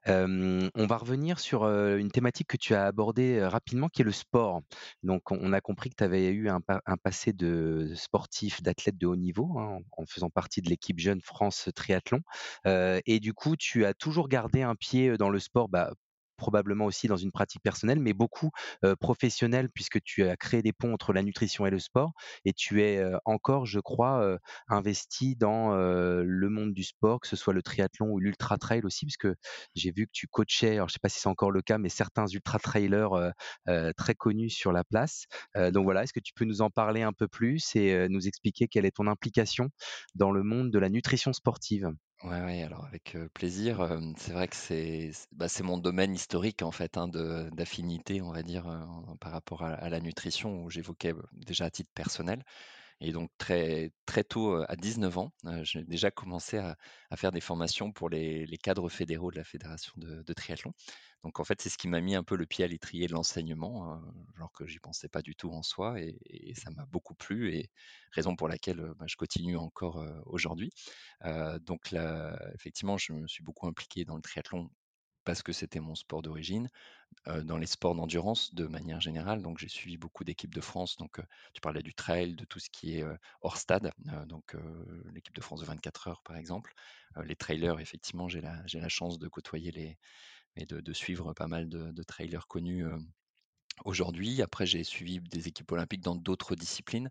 on va revenir sur, une thématique que tu as abordée, rapidement qui est le sport. Donc on a compris que tu avais eu un passé de sportif, d'athlète de haut niveau, hein, en faisant partie de l'équipe jeune France triathlon, et du coup tu as toujours gardé un pied, dans le sport, bah, probablement aussi dans une pratique personnelle, mais beaucoup professionnelle, puisque tu as créé des ponts entre la nutrition et le sport, et tu es encore, je crois, investi dans le monde du sport, que ce soit le triathlon ou l'ultra trail aussi, puisque j'ai vu que tu coachais, alors je ne sais pas si c'est encore le cas, mais certains ultra trailers très connus sur la place. donc voilà, est-ce que tu peux nous en parler un peu plus et nous expliquer quelle est ton implication dans le monde de la nutrition sportive? Ouais, ouais, alors avec plaisir. c'est vrai que c'est bah, c'est mon domaine historique en fait hein, d'affinité, on va dire, par rapport à, à la nutrition où j'évoquais déjà à titre personnel. Et donc très, très tôt, à 19 ans, j'ai déjà commencé à, faire des formations pour les, cadres fédéraux de la fédération de, triathlon. Donc en fait, c'est ce qui m'a mis un peu le pied à l'étrier de l'enseignement, genre que j'y pensais pas du tout en soi, et, ça m'a beaucoup plu, et raison pour laquelle bah, je continue encore aujourd'hui. donc effectivement, je me suis beaucoup impliqué dans le triathlon parce que c'était mon sport d'origine, dans les sports d'endurance de manière générale. Donc j'ai suivi beaucoup d'équipes de France. Donc tu parlais du trail, de tout ce qui est hors stade, donc l'équipe de France de 24 heures par exemple. les trailers, effectivement, j'ai la, j'ai la chance de côtoyer les et de, suivre pas mal de, de trailers connus aujourd'hui. Après, j'ai suivi des équipes olympiques dans d'autres disciplines.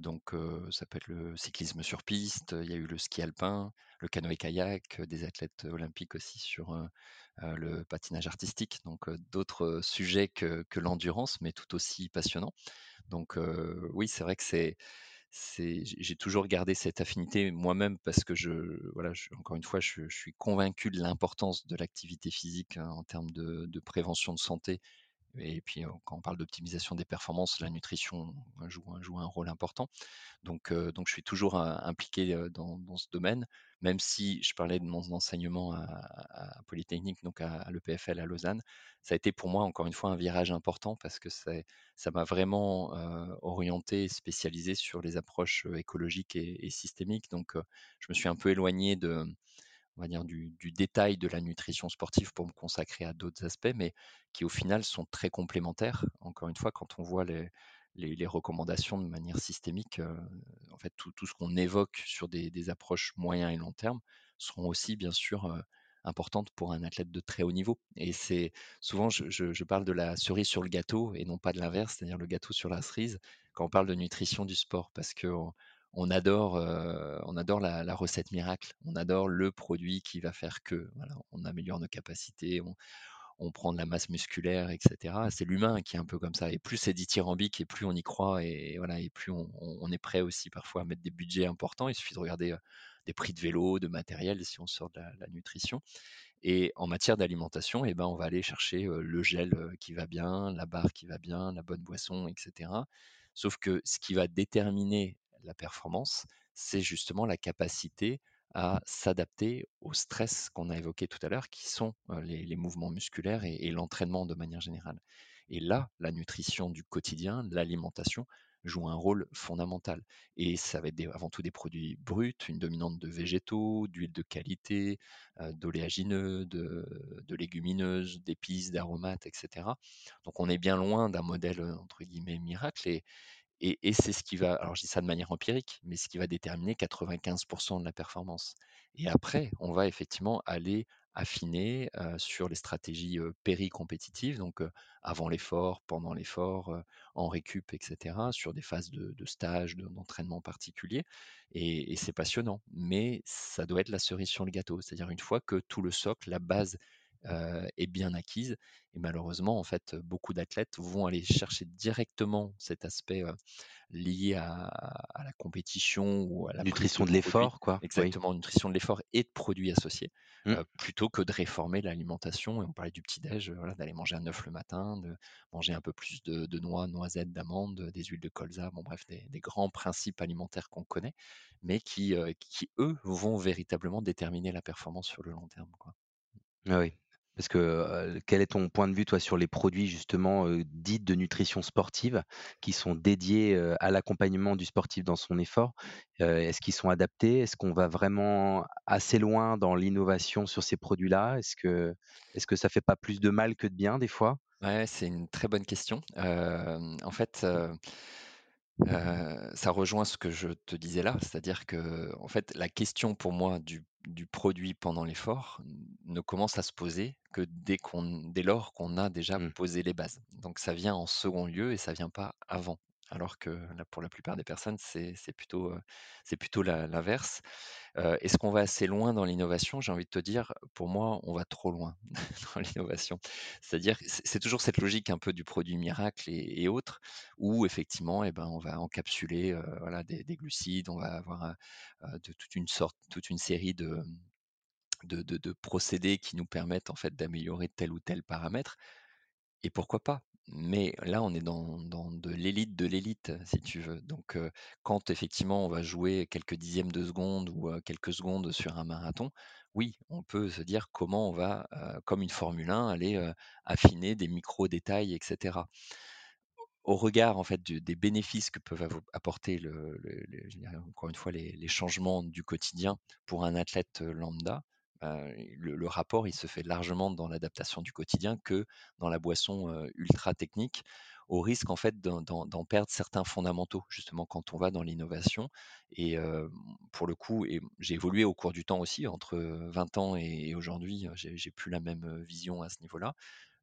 Donc, ça peut être le cyclisme sur piste, il y a eu le ski alpin, le canoë-kayak, des athlètes olympiques aussi sur le patinage artistique. Donc, d'autres sujets que, l'endurance, mais tout aussi passionnants. Donc, oui, c'est vrai que c'est. j'ai toujours gardé cette affinité moi-même parce que je, voilà, encore une fois, je, suis convaincu de l'importance de l'activité physique hein, en termes de, de, prévention de santé et puis, quand on parle d'optimisation des performances, la nutrition joue, un rôle important. Donc, je suis toujours impliqué dans, ce domaine, même si je parlais de mon enseignement à, Polytechnique, donc à, l'EPFL à Lausanne. Ça a été pour moi, encore une fois, un virage important parce que ça m'a vraiment orienté, spécialisé sur les approches écologiques et, et systémiques. Donc, je me suis un peu éloigné de on va dire, du, détail de la nutrition sportive pour me consacrer à d'autres aspects, mais qui au final sont très complémentaires. Encore une fois, quand on voit les, recommandations de manière systémique, euh, en fait, tout, ce qu'on évoque sur des, approches moyen et long terme seront aussi, bien sûr, euh, importantes pour un athlète de très haut niveau. Et c'est souvent, je, parle de la cerise sur le gâteau et non pas de l'inverse, c'est-à-dire le gâteau sur la cerise, quand on parle de nutrition du sport, parce que adore, heu, on adore la recette miracle. On adore le produit qui va faire que, voilà, on améliore nos capacités, on on prend de la masse musculaire et cetera. C'est l'humain qui est un peu comme ça et plus c'est dithyrambique et plus on y croit et voilà et plus on on on est prêt aussi parfois à mettre des budgets importants. Il suffit de regarder, heu, des prix de vélo, de matériel si on sort de la nutrition et en matière d'alimentation et ben, on va aller chercher, heu, le gel, qui va bien, la barre qui va bien, la bonne boisson et cetera. Sauf que ce qui va déterminer la performance, c'est justement la capacité à s'adapter au stress qu'on a évoqué tout à l'heure, qui sont, les les mouvements musculaires et et l'entraînement de manière générale. Et là, la nutrition du quotidien, l'alimentation joue un rôle fondamental et ça va être des avant tout des produits bruts, une dominante de végétaux, d'huiles de qualité, d'oléagineux, de de légumineuses, d'épices, d'aromates et cetera. Donc on est bien loin d'un modèle, entre guillemets «miracle» et et c'est ce qui va alors je dis ça de manière empirique, mais ce qui va déterminer 95% de la performance. Et après, on va effectivement aller affiner, sur les stratégies, heu, péri-compétitives, donc avant l'effort, pendant l'effort, en récup et cetera, sur des phases de stage, de d'entraînement particulier et c'est passionnant. Mais ça doit être la cerise sur le gâteau. C'est-à-dire une fois que tout le socle, la base, heu, est bien acquise et malheureusement, en fait, beaucoup d'athlètes vont aller chercher directement cet aspect, heu, lié à à la compétition ou à la de Nutrition de l'effort, quoi. Oui. exactement, nutrition de l'effort et de produits associés, Mmh. heu, plutôt que de réformer l'alimentation et on parlait du petit déj, voilà, d'aller manger un œuf le matin, de manger un peu plus de de noix, noisettes, d'amandes, des huiles de colza, bon bref, des des grands principes alimentaires qu'on connaît, mais qui, qui eux, vont véritablement déterminer la performance sur le long terme, quoi. Ah oui. Parce que, quel est ton point de vue, toi, sur les produits justement, dits de nutrition sportive, qui sont dédiés, à l'accompagnement du sportif dans son effort? Est-ce qu'ils sont adaptés? Est-ce qu'on va vraiment assez loin dans l'innovation sur ces produits-là? Est-ce que est-ce que ça fait pas plus de mal que de bien des fois? Ouais, c'est une très bonne question. En fait, heu heu, ça rejoint ce que je te disais là, c'est-à-dire que, en fait, la question pour moi du du produit pendant l'effort n ne commence à se poser que dès qu'on dès lors qu'on a déjà Mmh. posé les bases. Donc ça vient en second lieu et ça vient pas avant. Alors que pour la plupart des personnes, c'est plutôt, la l'inverse. Heu, est-ce qu'on va assez loin dans l'innovation? J'ai envie de te dire, pour moi, on va trop loin *laughs* dans l'innovation. C'est-à-dire, c'est toujours cette logique un peu du produit miracle et autres, où effectivement, et ben, on va encapsuler, voilà, des des glucides, on va avoir, de toute une sorte toute une série de, de de de procédés qui nous permettent, en fait, d'améliorer tel ou tel paramètre et pourquoi pas? Mais là, on est dans de l'élite de l'élite, si tu veux. Donc, quand effectivement on va jouer quelques dixièmes de seconde ou, quelques secondes sur un marathon, oui, on peut se dire comment on va, comme une Formule 1, aller, affiner des micro détails et cetera au regard en fait des bénéfices que peuvent apporter encore une fois les les changements du quotidien pour un athlète, lambda, heu, le rapport il se fait largement dans l'adaptation du quotidien que dans la boisson, ultra technique, au risque en fait d'en perdre certains fondamentaux justement quand on va dans l'innovation et pour le coup j'ai évolué au cours du temps aussi entre, heu, 20 ans et et aujourd'hui, j'ai plus la même, vision à ce niveau-là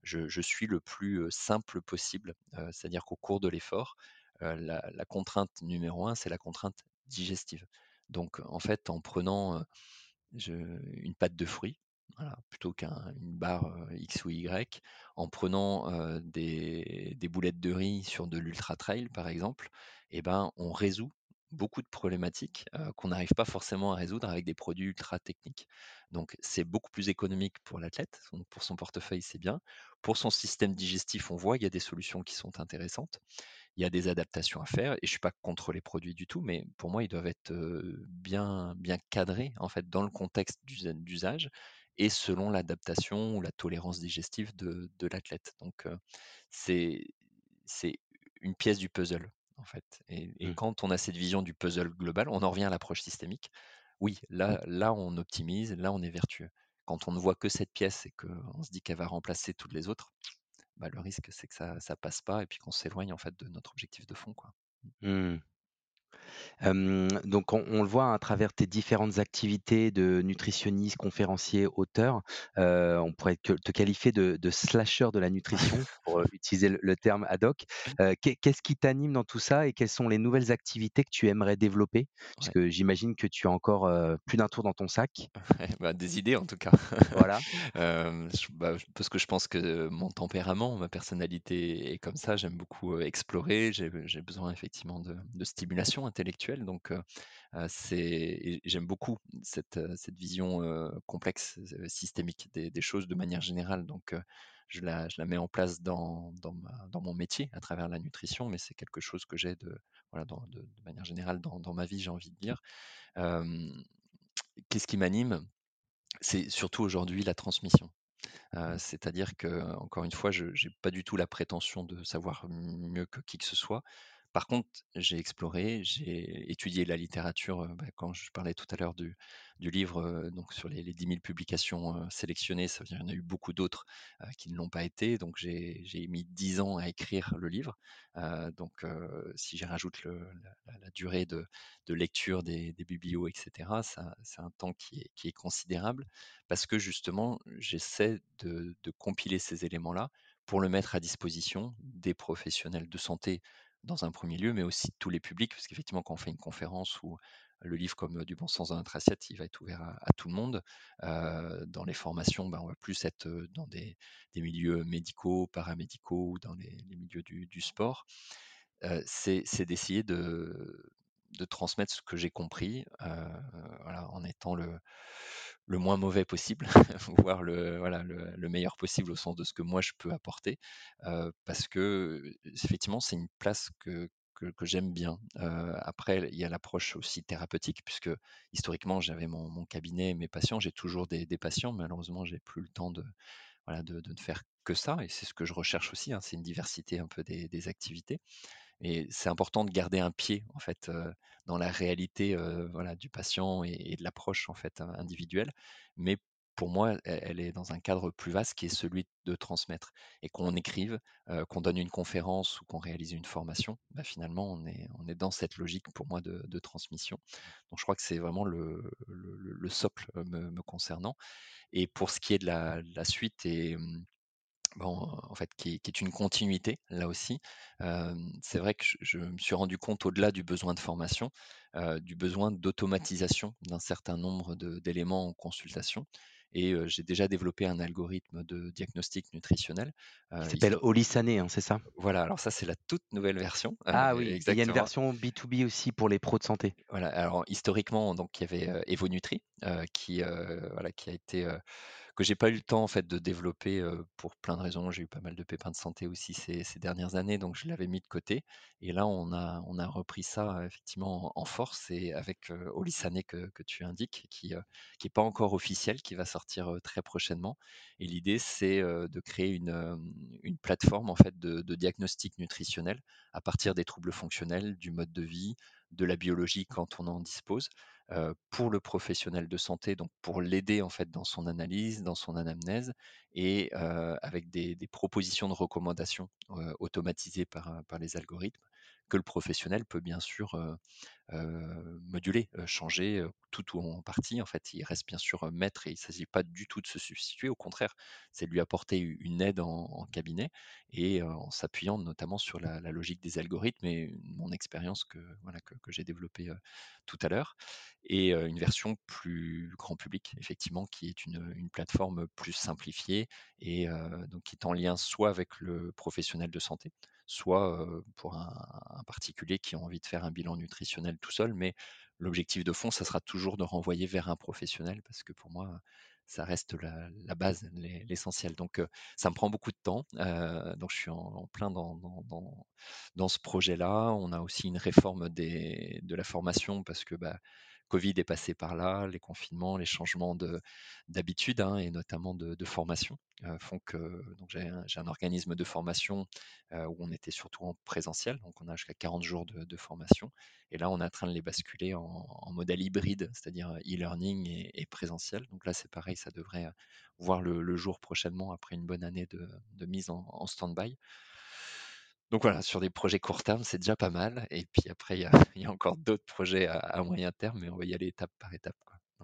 je, suis le plus simple possible. C'est-à-dire qu'au cours de l'effort, la, contrainte numéro un, c'est la contrainte digestive. Donc, en fait, en prenant une pâte de fruits, plutôt qu'une barre euh, X ou Y, en prenant euh, des, boulettes de riz sur de l'ultra trail, par exemple, eh ben, on résout beaucoup de problématiques euh, qu'on n'arrive pas forcément à résoudre avec des produits ultra techniques. Donc, c'est beaucoup plus économique pour l'athlète, pour son portefeuille, c'est bien. Pour son système digestif, on voit qu'il y a des solutions qui sont intéressantes. Il y a des adaptations à faire et je suis pas contre les produits du tout, mais pour moi, ils doivent être, bien bien cadrés, en fait, dans le contexte d'usa d'usage et selon l'adaptation ou la tolérance digestive de de l'athlète. Donc, c'est c'est une pièce du puzzle, en fait et et Mmh. quand on a cette vision du puzzle global, on en revient à l'approche systémique. Oui, là là, on optimise, là, on est vertueux. Quand on ne voit que cette pièce et qu'on se dit qu'elle va remplacer toutes les autres, bah, le risque, c'est que ça ça passe pas et puis qu'on s'éloigne, en fait, de notre objectif de fond, quoi. Mmh. Hem, donc on on le voit à travers tes différentes activités de nutritionniste, conférencier, auteur, heu, on pourrait te te qualifier de de slasher de la nutrition *laughs* pour, heu, utiliser le le terme ad hoc. Heu, qu'est qu'est-ce qui t'anime dans tout ça et quelles sont les nouvelles activités que tu aimerais développer? Ouais, Puisque j'imagine que tu as encore, heu, plus d'un tour dans ton sac. ouais, bah, des idées en tout cas. Voilà. *laughs* Hem, je bah, je parce que je pense que mon tempérament, ma personnalité est comme ça. J'aime beaucoup, heu, explorer. J'ai j'ai besoin effectivement de de stimulation intellectuelle donc c'est j'aime beaucoup cette, cette vision, complexe, systémique des des choses de manière générale donc je la je la mets en place dans dans ma dans mon métier à travers la nutrition mais c'est quelque chose que j'ai de voilà, dans de de manière générale dans ma vie, j'ai envie de dire. Qu'est-ce qui m'anime? C'est surtout aujourd'hui la transmission. Heu, c'est-à-dire que, encore une fois, je n'ai pas du tout la prétention de savoir mieux que qui que ce soit. Par contre, j'ai exploré, j'ai étudié la littérature, heu, bah, quand je parlais tout à l'heure du livre, heu, donc sur les les 10 000 publications, heu, sélectionnées, ça y en a eu beaucoup d'autres, qui ne l'ont pas été. Donc j'ai mis 10 ans à écrire le livre. Donc si j'y rajoute la durée de lecture des des biblios et cetera, ça c'est un temps qui est considérable parce que justement, j'essaie de compiler ces éléments-là pour le mettre à disposition des professionnels de santé dans un premier lieu, mais aussi tous les publics, parce qu'effectivement, quand on fait une conférence ou le livre comme Du bon sens dans notre assiette, il va être ouvert à, tout le monde. Dans les formations, ben, on va plus être dans des, des milieux médicaux, paramédicaux ou dans les, milieux du, du sport. C'est d'essayer de, de transmettre ce que j'ai compris, voilà, en étant le le moins mauvais possible, *laughs* voire le meilleur possible au sens de ce que moi je peux apporter, parce que, effectivement, c'est une place que j'aime bien. Après, il y a l'approche aussi thérapeutique puisque historiquement, j'avais mon cabinet, mes patients. J'ai toujours des des patients, malheureusement, j'ai plus le temps de ne faire que ça et c'est ce que je recherche aussi, hein, c'est une diversité un peu des activités. Et c'est important de garder un pied en fait, dans la réalité, voilà, du patient et de l'approche en fait, in individuelle. Mais pour moi, elle elle est dans un cadre plus vaste qui est celui de transmettre et qu'on écrive, qu'on donne une conférence ou qu'on réalise une formation, bah, finalement on est on est dans cette logique pour moi de de transmission. Donc je crois que c'est vraiment le le le le socle, me concernant et pour ce qui est de la la suite et mmh Bon, en fait, qui est qui est une continuité, là aussi. C'est vrai que je je me suis rendu compte au-delà du besoin de formation, du besoin d'automatisation d'un certain nombre d'éléments en consultation et j'ai déjà développé un algorithme de diagnostic nutritionnel, Qui s'appelle histo Olysané, hein, c'est ça? voilà, alors ça, c'est la toute nouvelle version, Ah oui, et il y a une exactement. version B2B aussi pour les pros de santé. Voilà, alors historiquement, donc il y avait, Evonutri, qui, voilà, qui a été, que j'ai pas eu le temps en fait de développer, pour plein de raisons. J'ai eu pas mal de pépins de santé aussi ces dernières années, donc je l'avais mis de côté. Et là on a on a repris ça, effectivement en force et avec, heu, Olysané que tu indiques, qui, heu, qui est pas encore officiel, qui va sortir, très prochainement. Et l'idée c'est, de créer une, une plateforme en fait de diagnostic nutritionnel à partir des troubles fonctionnels, du mode de vie, de la biologie quand on en dispose, pour le professionnel de santé, donc pour l'aider en fait dans son analyse, dans son anamnèse et avec des propositions de recommandations, automatisées par les algorithmes que le professionnel peut bien sûr, moduler, changer, tout ou en partie. En fait, il reste bien sûr, maître et il ne s'agit pas du tout de se substituer. Au contraire, c'est lui apporter une aide en cabinet et en s'appuyant notamment sur la logique des algorithmes et mon expérience que j'ai développée, tout à l'heure et une version plus grand public effectivement qui est une, une plateforme plus simplifiée et donc qui est en lien soit avec le professionnel de santé, soit, pour un particulier qui a envie de faire un bilan nutritionnel tout seul. Mais l'objectif de fond, ça sera toujours de renvoyer vers un professionnel parce que pour moi, ça reste la base, l'es l'essentiel. Donc ça me prend beaucoup de temps, donc je suis en plein dans dans ce projet-là. On a aussi une réforme de la formation parce que, bah, Covid est passé par là, les confinements, les changements de d'habitude, hein, et notamment de formation, heu, font que j'ai un organisme de formation, heu, où on était surtout en présentiel, donc on a jusqu'à 40 jours de formation et là, on est en train de les basculer en modèle hybride, c'est-à-dire, e-learning et présentiel. Donc là, c'est pareil, ça devrait, heu, voir le jour prochainement après une bonne année de mise en stand-by. Donc voilà, sur des projets court terme, c'est déjà pas mal. Et puis après, il y a, *laughs* il y a encore d'autres projets à, à moyen terme, mais on va y aller étape par étape,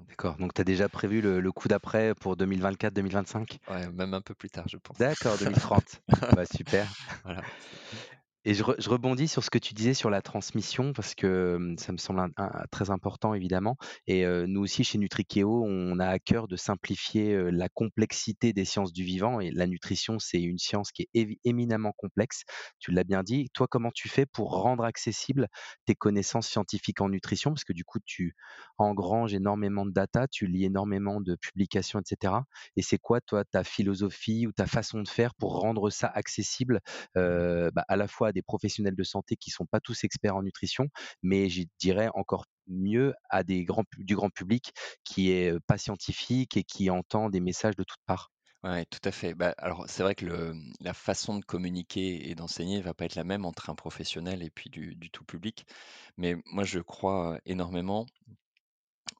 D'accord, donc tu as déjà prévu le, le coup d'après pour 2024-2025? ouais, même un peu plus tard, je pense. D'accord, *laughs* 2030. Bah, super. Voilà. *laughs* Et je, re- je rebondis sur ce que tu disais sur la transmission parce que hum, ça me semble très important évidemment. Et nous aussi chez Nutrikeo, on a à cœur de simplifier la complexité des sciences du vivant. Et la nutrition, c'est une science qui est éminemment complexe. Tu l'as bien dit. Toi, comment tu fais pour rendre accessible tes connaissances scientifiques en nutrition? Parce que du coup, tu engranges énormément de data, tu lis énormément de publications, etc. Et c'est quoi, toi, ta philosophie ou ta façon de faire pour rendre ça accessible bah, à la fois des professionnels de santé qui sont pas tous experts en nutrition, mais je dirais encore mieux à des grands, du grand public qui est pas scientifique et qui entend des messages de toutes parts. Ouais, tout à fait. Bah, alors, c'est vrai que la façon de communiquer et d'enseigner va pas être la même entre un professionnel et puis du, tout public. Mais moi, je crois énormément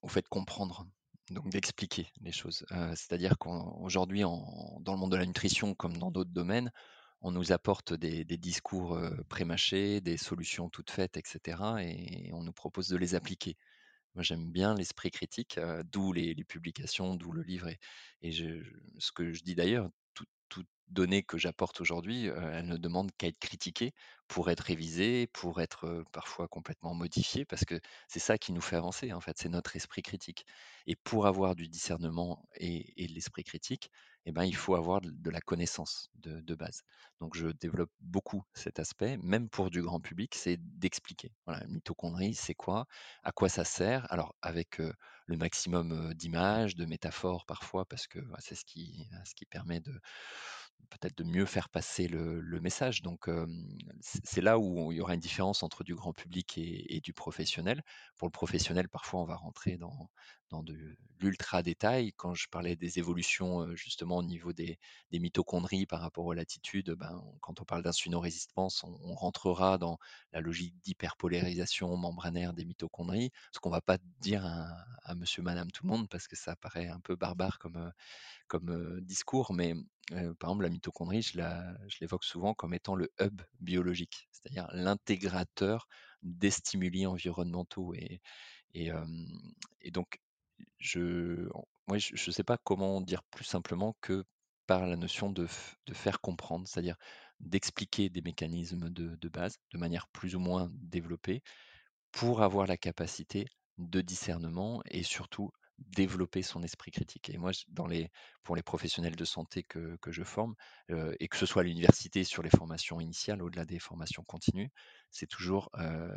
au fait de comprendre, donc d'expliquer les choses. C'est-à-dire qu'aujourd'hui, dans le monde de la nutrition, comme dans d'autres domaines, on nous apporte des, discours prémâchés, des solutions toutes faites, etc. Et on nous propose de les appliquer. Moi, j'aime bien l'esprit critique, d'où les publications, d'où le livre et ce que je dis d'ailleurs, toute toute donnée que j'apporte aujourd'hui, elle ne demande qu'à être critiquée pour être révisée, pour être, parfois complètement modifiée parce que c'est ça qui nous fait avancer, en fait, c'est notre esprit critique et pour avoir du discernement et et de l'esprit critique et ben, il faut avoir de la connaissance de base. Donc je développe beaucoup cet aspect, même pour du grand public, c'est d'expliquer. Voilà, mitochondrie, c'est quoi? à quoi ça sert? Alors avec le maximum d'images, de métaphores parfois, parce que c'est ce qui, ce qui permet de peut-être de mieux faire passer le, message. Donc c'est là où il y aura une différence entre du grand public et du professionnel. Pour le professionnel, parfois on va rentrer dans, dans de l'ultra détail. Quand je parlais des évolutions justement au niveau des, mitochondries par rapport aux latitudes, ben, quand on parle d'insulino-résistance, on, on rentrera dans la logique d'hyperpolarisation membranaire des mitochondries, ce qu'on va pas dire à, monsieur, madame, tout le monde, parce que ça paraît un peu barbare comme, comme discours, mais par exemple, la mitochondrie, je l'évoque souvent comme étant le hub biologique, c'est-à-dire l'intégrateur des stimuli environnementaux. Et, et donc, je, moi, je ne sais pas comment dire plus simplement que par la notion de, faire comprendre, c'est-à-dire d'expliquer des mécanismes de, base de manière plus ou moins développée pour avoir la capacité de discernement et surtout développer son esprit critique. Et moi, je- pour les professionnels de santé que, que je forme, euh, et que ce soit à l'université sur les formations initiales, au-delà des formations continues, c'est toujours euh,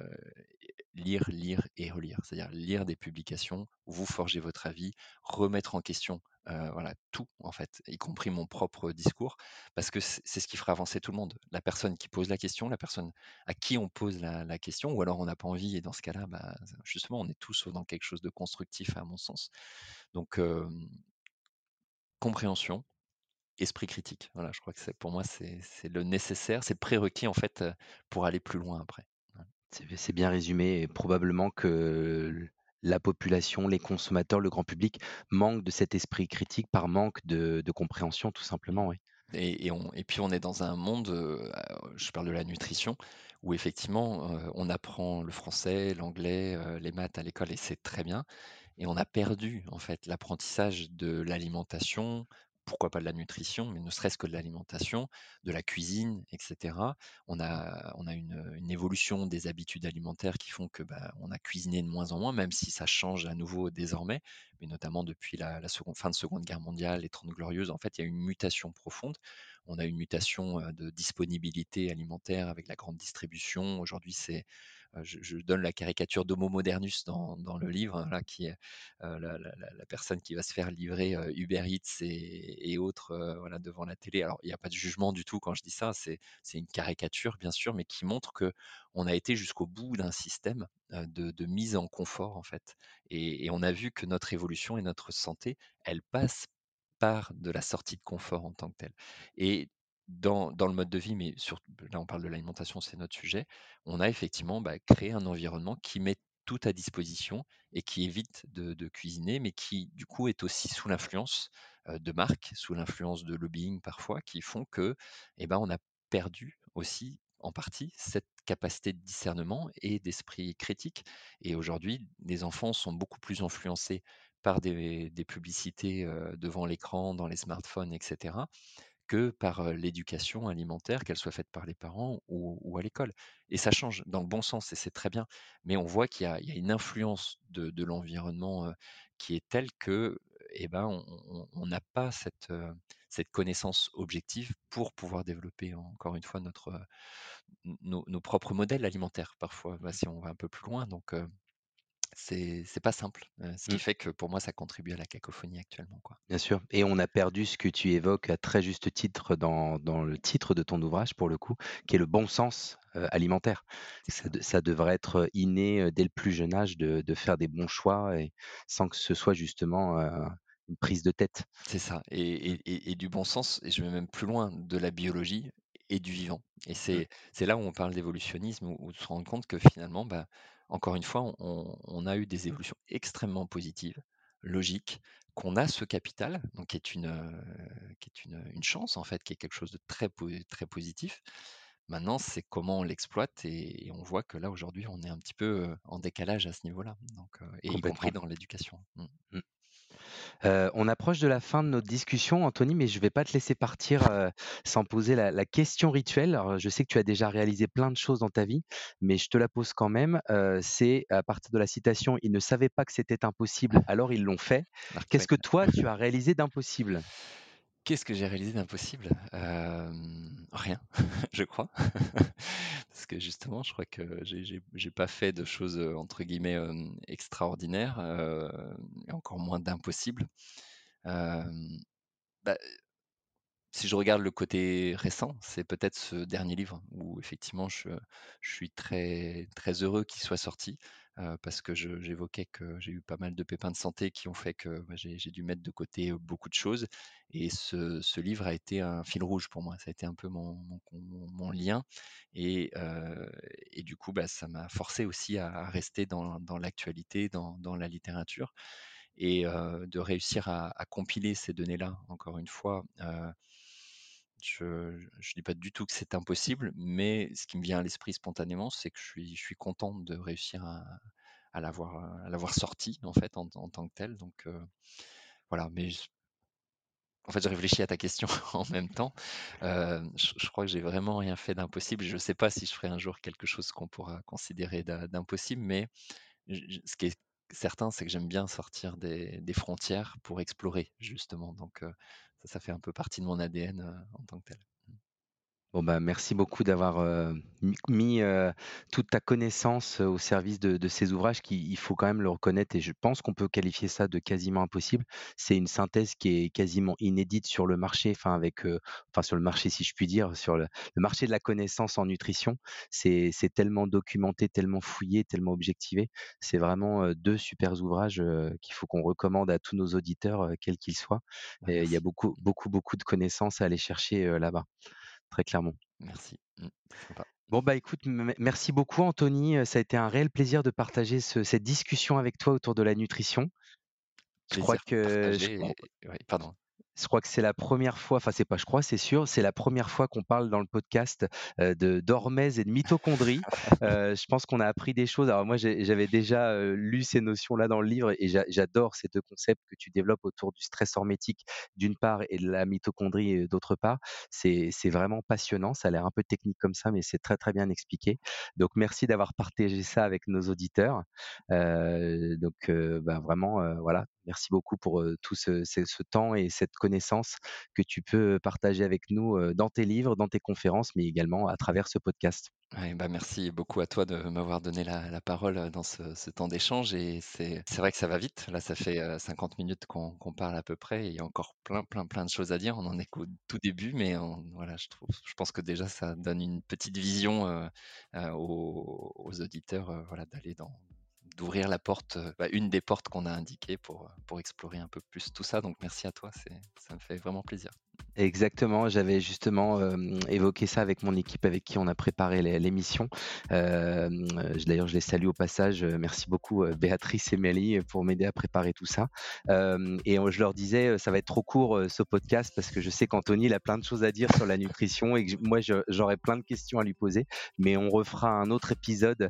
lire, lire et relire. C'est-à-dire lire des publications, vous forger votre avis, remettre en question voilà, tout, en fait, y compris mon propre discours, parce que c'est ce qui fera avancer tout le monde. La personne qui pose la question, la personne à qui on pose la, question, ou alors on n'a pas envie, et dans ce cas-là, bah, justement, on est tous dans quelque chose de constructif, à mon sens. Donc, compréhension, esprit critique. Voilà, je crois que pour moi, c'est le nécessaire, c'est le prérequis, en fait, pour aller plus loin après. C'est bien résumé probablement que la population, les consommateurs, le grand public manquent de cet esprit critique par manque de, compréhension, tout simplement, oui. Et puis on est dans un monde, euh, je parle de la nutrition, où effectivement euh, on apprend le français, l'anglais, euh, les maths à l'école et c'est très bien. Et on a perdu en fait l'apprentissage de l'alimentation, pourquoi pas de la nutrition, mais ne serait-ce que de l'alimentation, de la cuisine, etc. On a, on a une, évolution des habitudes alimentaires qui font que bah, on a cuisiné de moins en moins, même si ça change à nouveau désormais, mais notamment depuis la, fin de Seconde Guerre mondiale, les Trente Glorieuses, en fait, il y a une mutation profonde. On a une mutation de disponibilité alimentaire avec la grande distribution. Aujourd'hui, c'est je, donne la caricature d'Homo modernus dans, le livre, hein, là, qui est la, personne qui va se faire livrer Uber Eats et, autres voilà, devant la télé. Alors, il n'y a pas de jugement du tout quand je dis ça, c'est c'est une caricature, bien sûr, mais qui montre que on a été jusqu'au bout d'un système de, mise en confort, en fait. Et, on a vu que notre évolution et notre santé, elle passe par de la sortie de confort en tant que telle. Et dans, dans le mode de vie, mais là on parle de l'alimentation, c'est notre sujet, on a effectivement bah, créé un environnement qui met tout à disposition et qui évite de, cuisiner, mais qui du coup est aussi sous l'influence de marques, sous l'influence de lobbying parfois, qui font que eh ben, on a perdu aussi en partie cette capacité de discernement et d'esprit critique. Et aujourd'hui, les enfants sont beaucoup plus influencés par des, publicités devant l'écran, dans les smartphones, etc., que par l'éducation alimentaire, qu'elle soit faite par les parents ou, à l'école. Et ça change dans le bon sens et c'est très bien. Mais on voit qu'il y, a une influence de, l'environnement qui est telle que eh ben, on n'a pas cette, cette connaissance objective pour pouvoir développer encore une fois notre, nos, propres modèles alimentaires parfois, bah, si on va un peu plus loin. Donc, c'est pas simple. ce qui mmh. fait que pour moi, ça contribue à la cacophonie actuellement. Quoi. Bien sûr. Et on a perdu ce que tu évoques à très juste titre dans, le titre de ton ouvrage, pour le coup, qui est le bon sens alimentaire. Ça, devrait être inné dès le plus jeune âge de, faire des bons choix et sans que ce soit justement une prise de tête. C'est ça. Et, du bon sens, et je vais même plus loin, de la biologie et du vivant. Et mmh. c'est là où on parle d'évolutionnisme, où, on se rend compte que finalement, bah, encore une fois, on, a eu des évolutions extrêmement positives, logiques, qu'on a ce capital, donc qui est une, euh, qui est une, chance en fait, qui est quelque chose de très, très positif. Maintenant, c'est comment on l'exploite et, on voit que là aujourd'hui, on est un petit peu euh, en décalage à ce niveau-là, donc euh, et y compris dans l'éducation. Mmh. Euh, on approche de la fin de notre discussion, Anthony, mais je ne vais pas te laisser partir euh, sans poser la, question rituelle. je sais que tu as déjà réalisé plein de choses dans ta vie, mais je te la pose quand même. Euh, c'est à partir de la citation Ils ne savaient pas que c'était impossible, alors ils l'ont fait. Qu'est-ce que toi, *laughs* tu as réalisé d'impossible? Qu'est-ce que j'ai réalisé d'impossible? Rien, *laughs* je crois. *laughs* Parce que justement, je crois que j'ai pas fait de choses entre guillemets extraordinaires et encore moins d'impossible. Bah, si je regarde le côté récent, c'est peut-être ce dernier livre où effectivement je, suis très, très heureux qu'il soit sorti parce que j'évoquais que j'ai eu pas mal de pépins de santé qui ont fait que bah, j'ai dû mettre de côté beaucoup de choses. Et ce, livre a été un fil rouge pour moi. Ça a été un peu mon, lien. Et, du coup, bah, ça m'a forcé aussi à, rester dans, l'actualité, dans, la littérature et de réussir à compiler ces données-là, encore une fois. Je ne dis pas du tout que c'est impossible, mais ce qui me vient à l'esprit spontanément, c'est que je suis, je content de réussir à, à l'avoir sorti en fait en, tant que tel. Donc voilà, mais en fait, je réfléchis à ta question *laughs* en même temps. je, crois que j'ai vraiment rien fait d'impossible. Je ne sais pas si je ferai un jour quelque chose qu'on pourra considérer d'impossible, mais ce qui est certain, c'est que j'aime bien sortir des, des, frontières pour explorer justement. Donc ça, fait un peu partie de mon ADN en tant que tel. Bon bah, merci beaucoup d'avoir mis toute ta connaissance au service de, ces ouvrages qui, il faut quand même le reconnaître, et je pense qu'on peut qualifier ça de quasiment impossible. C'est une synthèse qui est quasiment inédite sur le marché, enfin avec, enfin sur le marché si je puis dire, sur le, marché de la connaissance en nutrition. C'est tellement documenté, tellement fouillé, tellement objectivé. C'est vraiment deux super ouvrages qu'il faut qu'on recommande à tous nos auditeurs, quels qu'ils soient. Bah, il y a beaucoup, beaucoup, beaucoup de connaissances à aller chercher là-bas très clairement. Merci. Mmh, bon, bah écoute, merci beaucoup Anthony. Ça a été un réel plaisir de partager cette discussion avec toi autour de la nutrition. Je crois que. pardon. Je crois que c'est la première fois, enfin c'est pas je crois, c'est sûr, c'est la première fois qu'on parle dans le podcast de d'hormèse et de mitochondrie. *laughs* je pense qu'on a appris des choses. Alors moi j'avais déjà lu ces notions-là dans le livre et j'adore ces deux concepts que tu développes autour du stress hormétique d'une part et de la mitochondrie d'autre part. C'est vraiment passionnant. Ça a l'air un peu technique comme ça, mais c'est très très bien expliqué. Donc merci d'avoir partagé ça avec nos auditeurs. donc ben, vraiment voilà, merci beaucoup pour tout ce, temps et cette connaissances que tu peux partager avec nous dans tes livres, dans tes conférences, mais également à travers ce podcast. bah merci beaucoup à toi de m'avoir donné la, parole dans ce, temps d'échange. Et c'est vrai que ça va vite. Là, ça fait 50 minutes qu'on parle à peu près. Et il y a encore plein, plein, plein de choses à dire. On en est qu'au tout début, mais voilà, je, trouve, je pense que déjà, ça donne une petite vision aux, auditeurs voilà, d'aller dans, d'ouvrir la porte, euh, bah, une des portes qu'on a indiquées pour, euh, pour explorer un peu plus tout ça. Donc merci à toi, ça me fait vraiment plaisir. Exactement, j'avais justement évoqué ça avec mon équipe avec qui on a préparé l'émission. D'ailleurs, je les salue au passage. Merci beaucoup Béatrice et Mélie pour m'aider à préparer tout ça. et je leur disais, ça va être trop court ce podcast parce que je sais qu'Anthony a plein de choses à dire sur la nutrition et que moi j'aurais plein de questions à lui poser. Mais on refera un autre épisode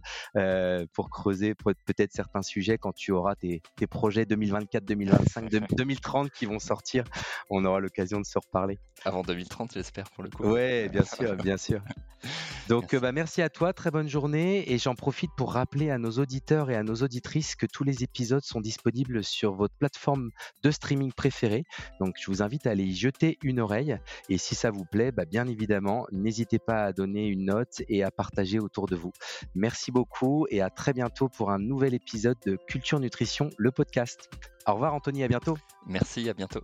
pour creuser peut-être certains sujets quand tu auras tes, tes projets 2024, 2025, 2030 qui vont sortir. On aura l'occasion de se reparler. Avant 2030, j'espère, pour le coup. Oui, bien sûr, *laughs* bien sûr. Donc, merci. Bah, merci à toi, très bonne journée. Et j'en profite pour rappeler à nos auditeurs et à nos auditrices que tous les épisodes sont disponibles sur votre plateforme de streaming préférée. Donc, je vous invite à aller y jeter une oreille. Et si ça vous plaît, bah, bien évidemment, n'hésitez pas à donner une note et à partager autour de vous. Merci beaucoup et à très bientôt pour un nouvel épisode de Culture Nutrition, le podcast. Au revoir, Anthony, à bientôt. Merci, à bientôt.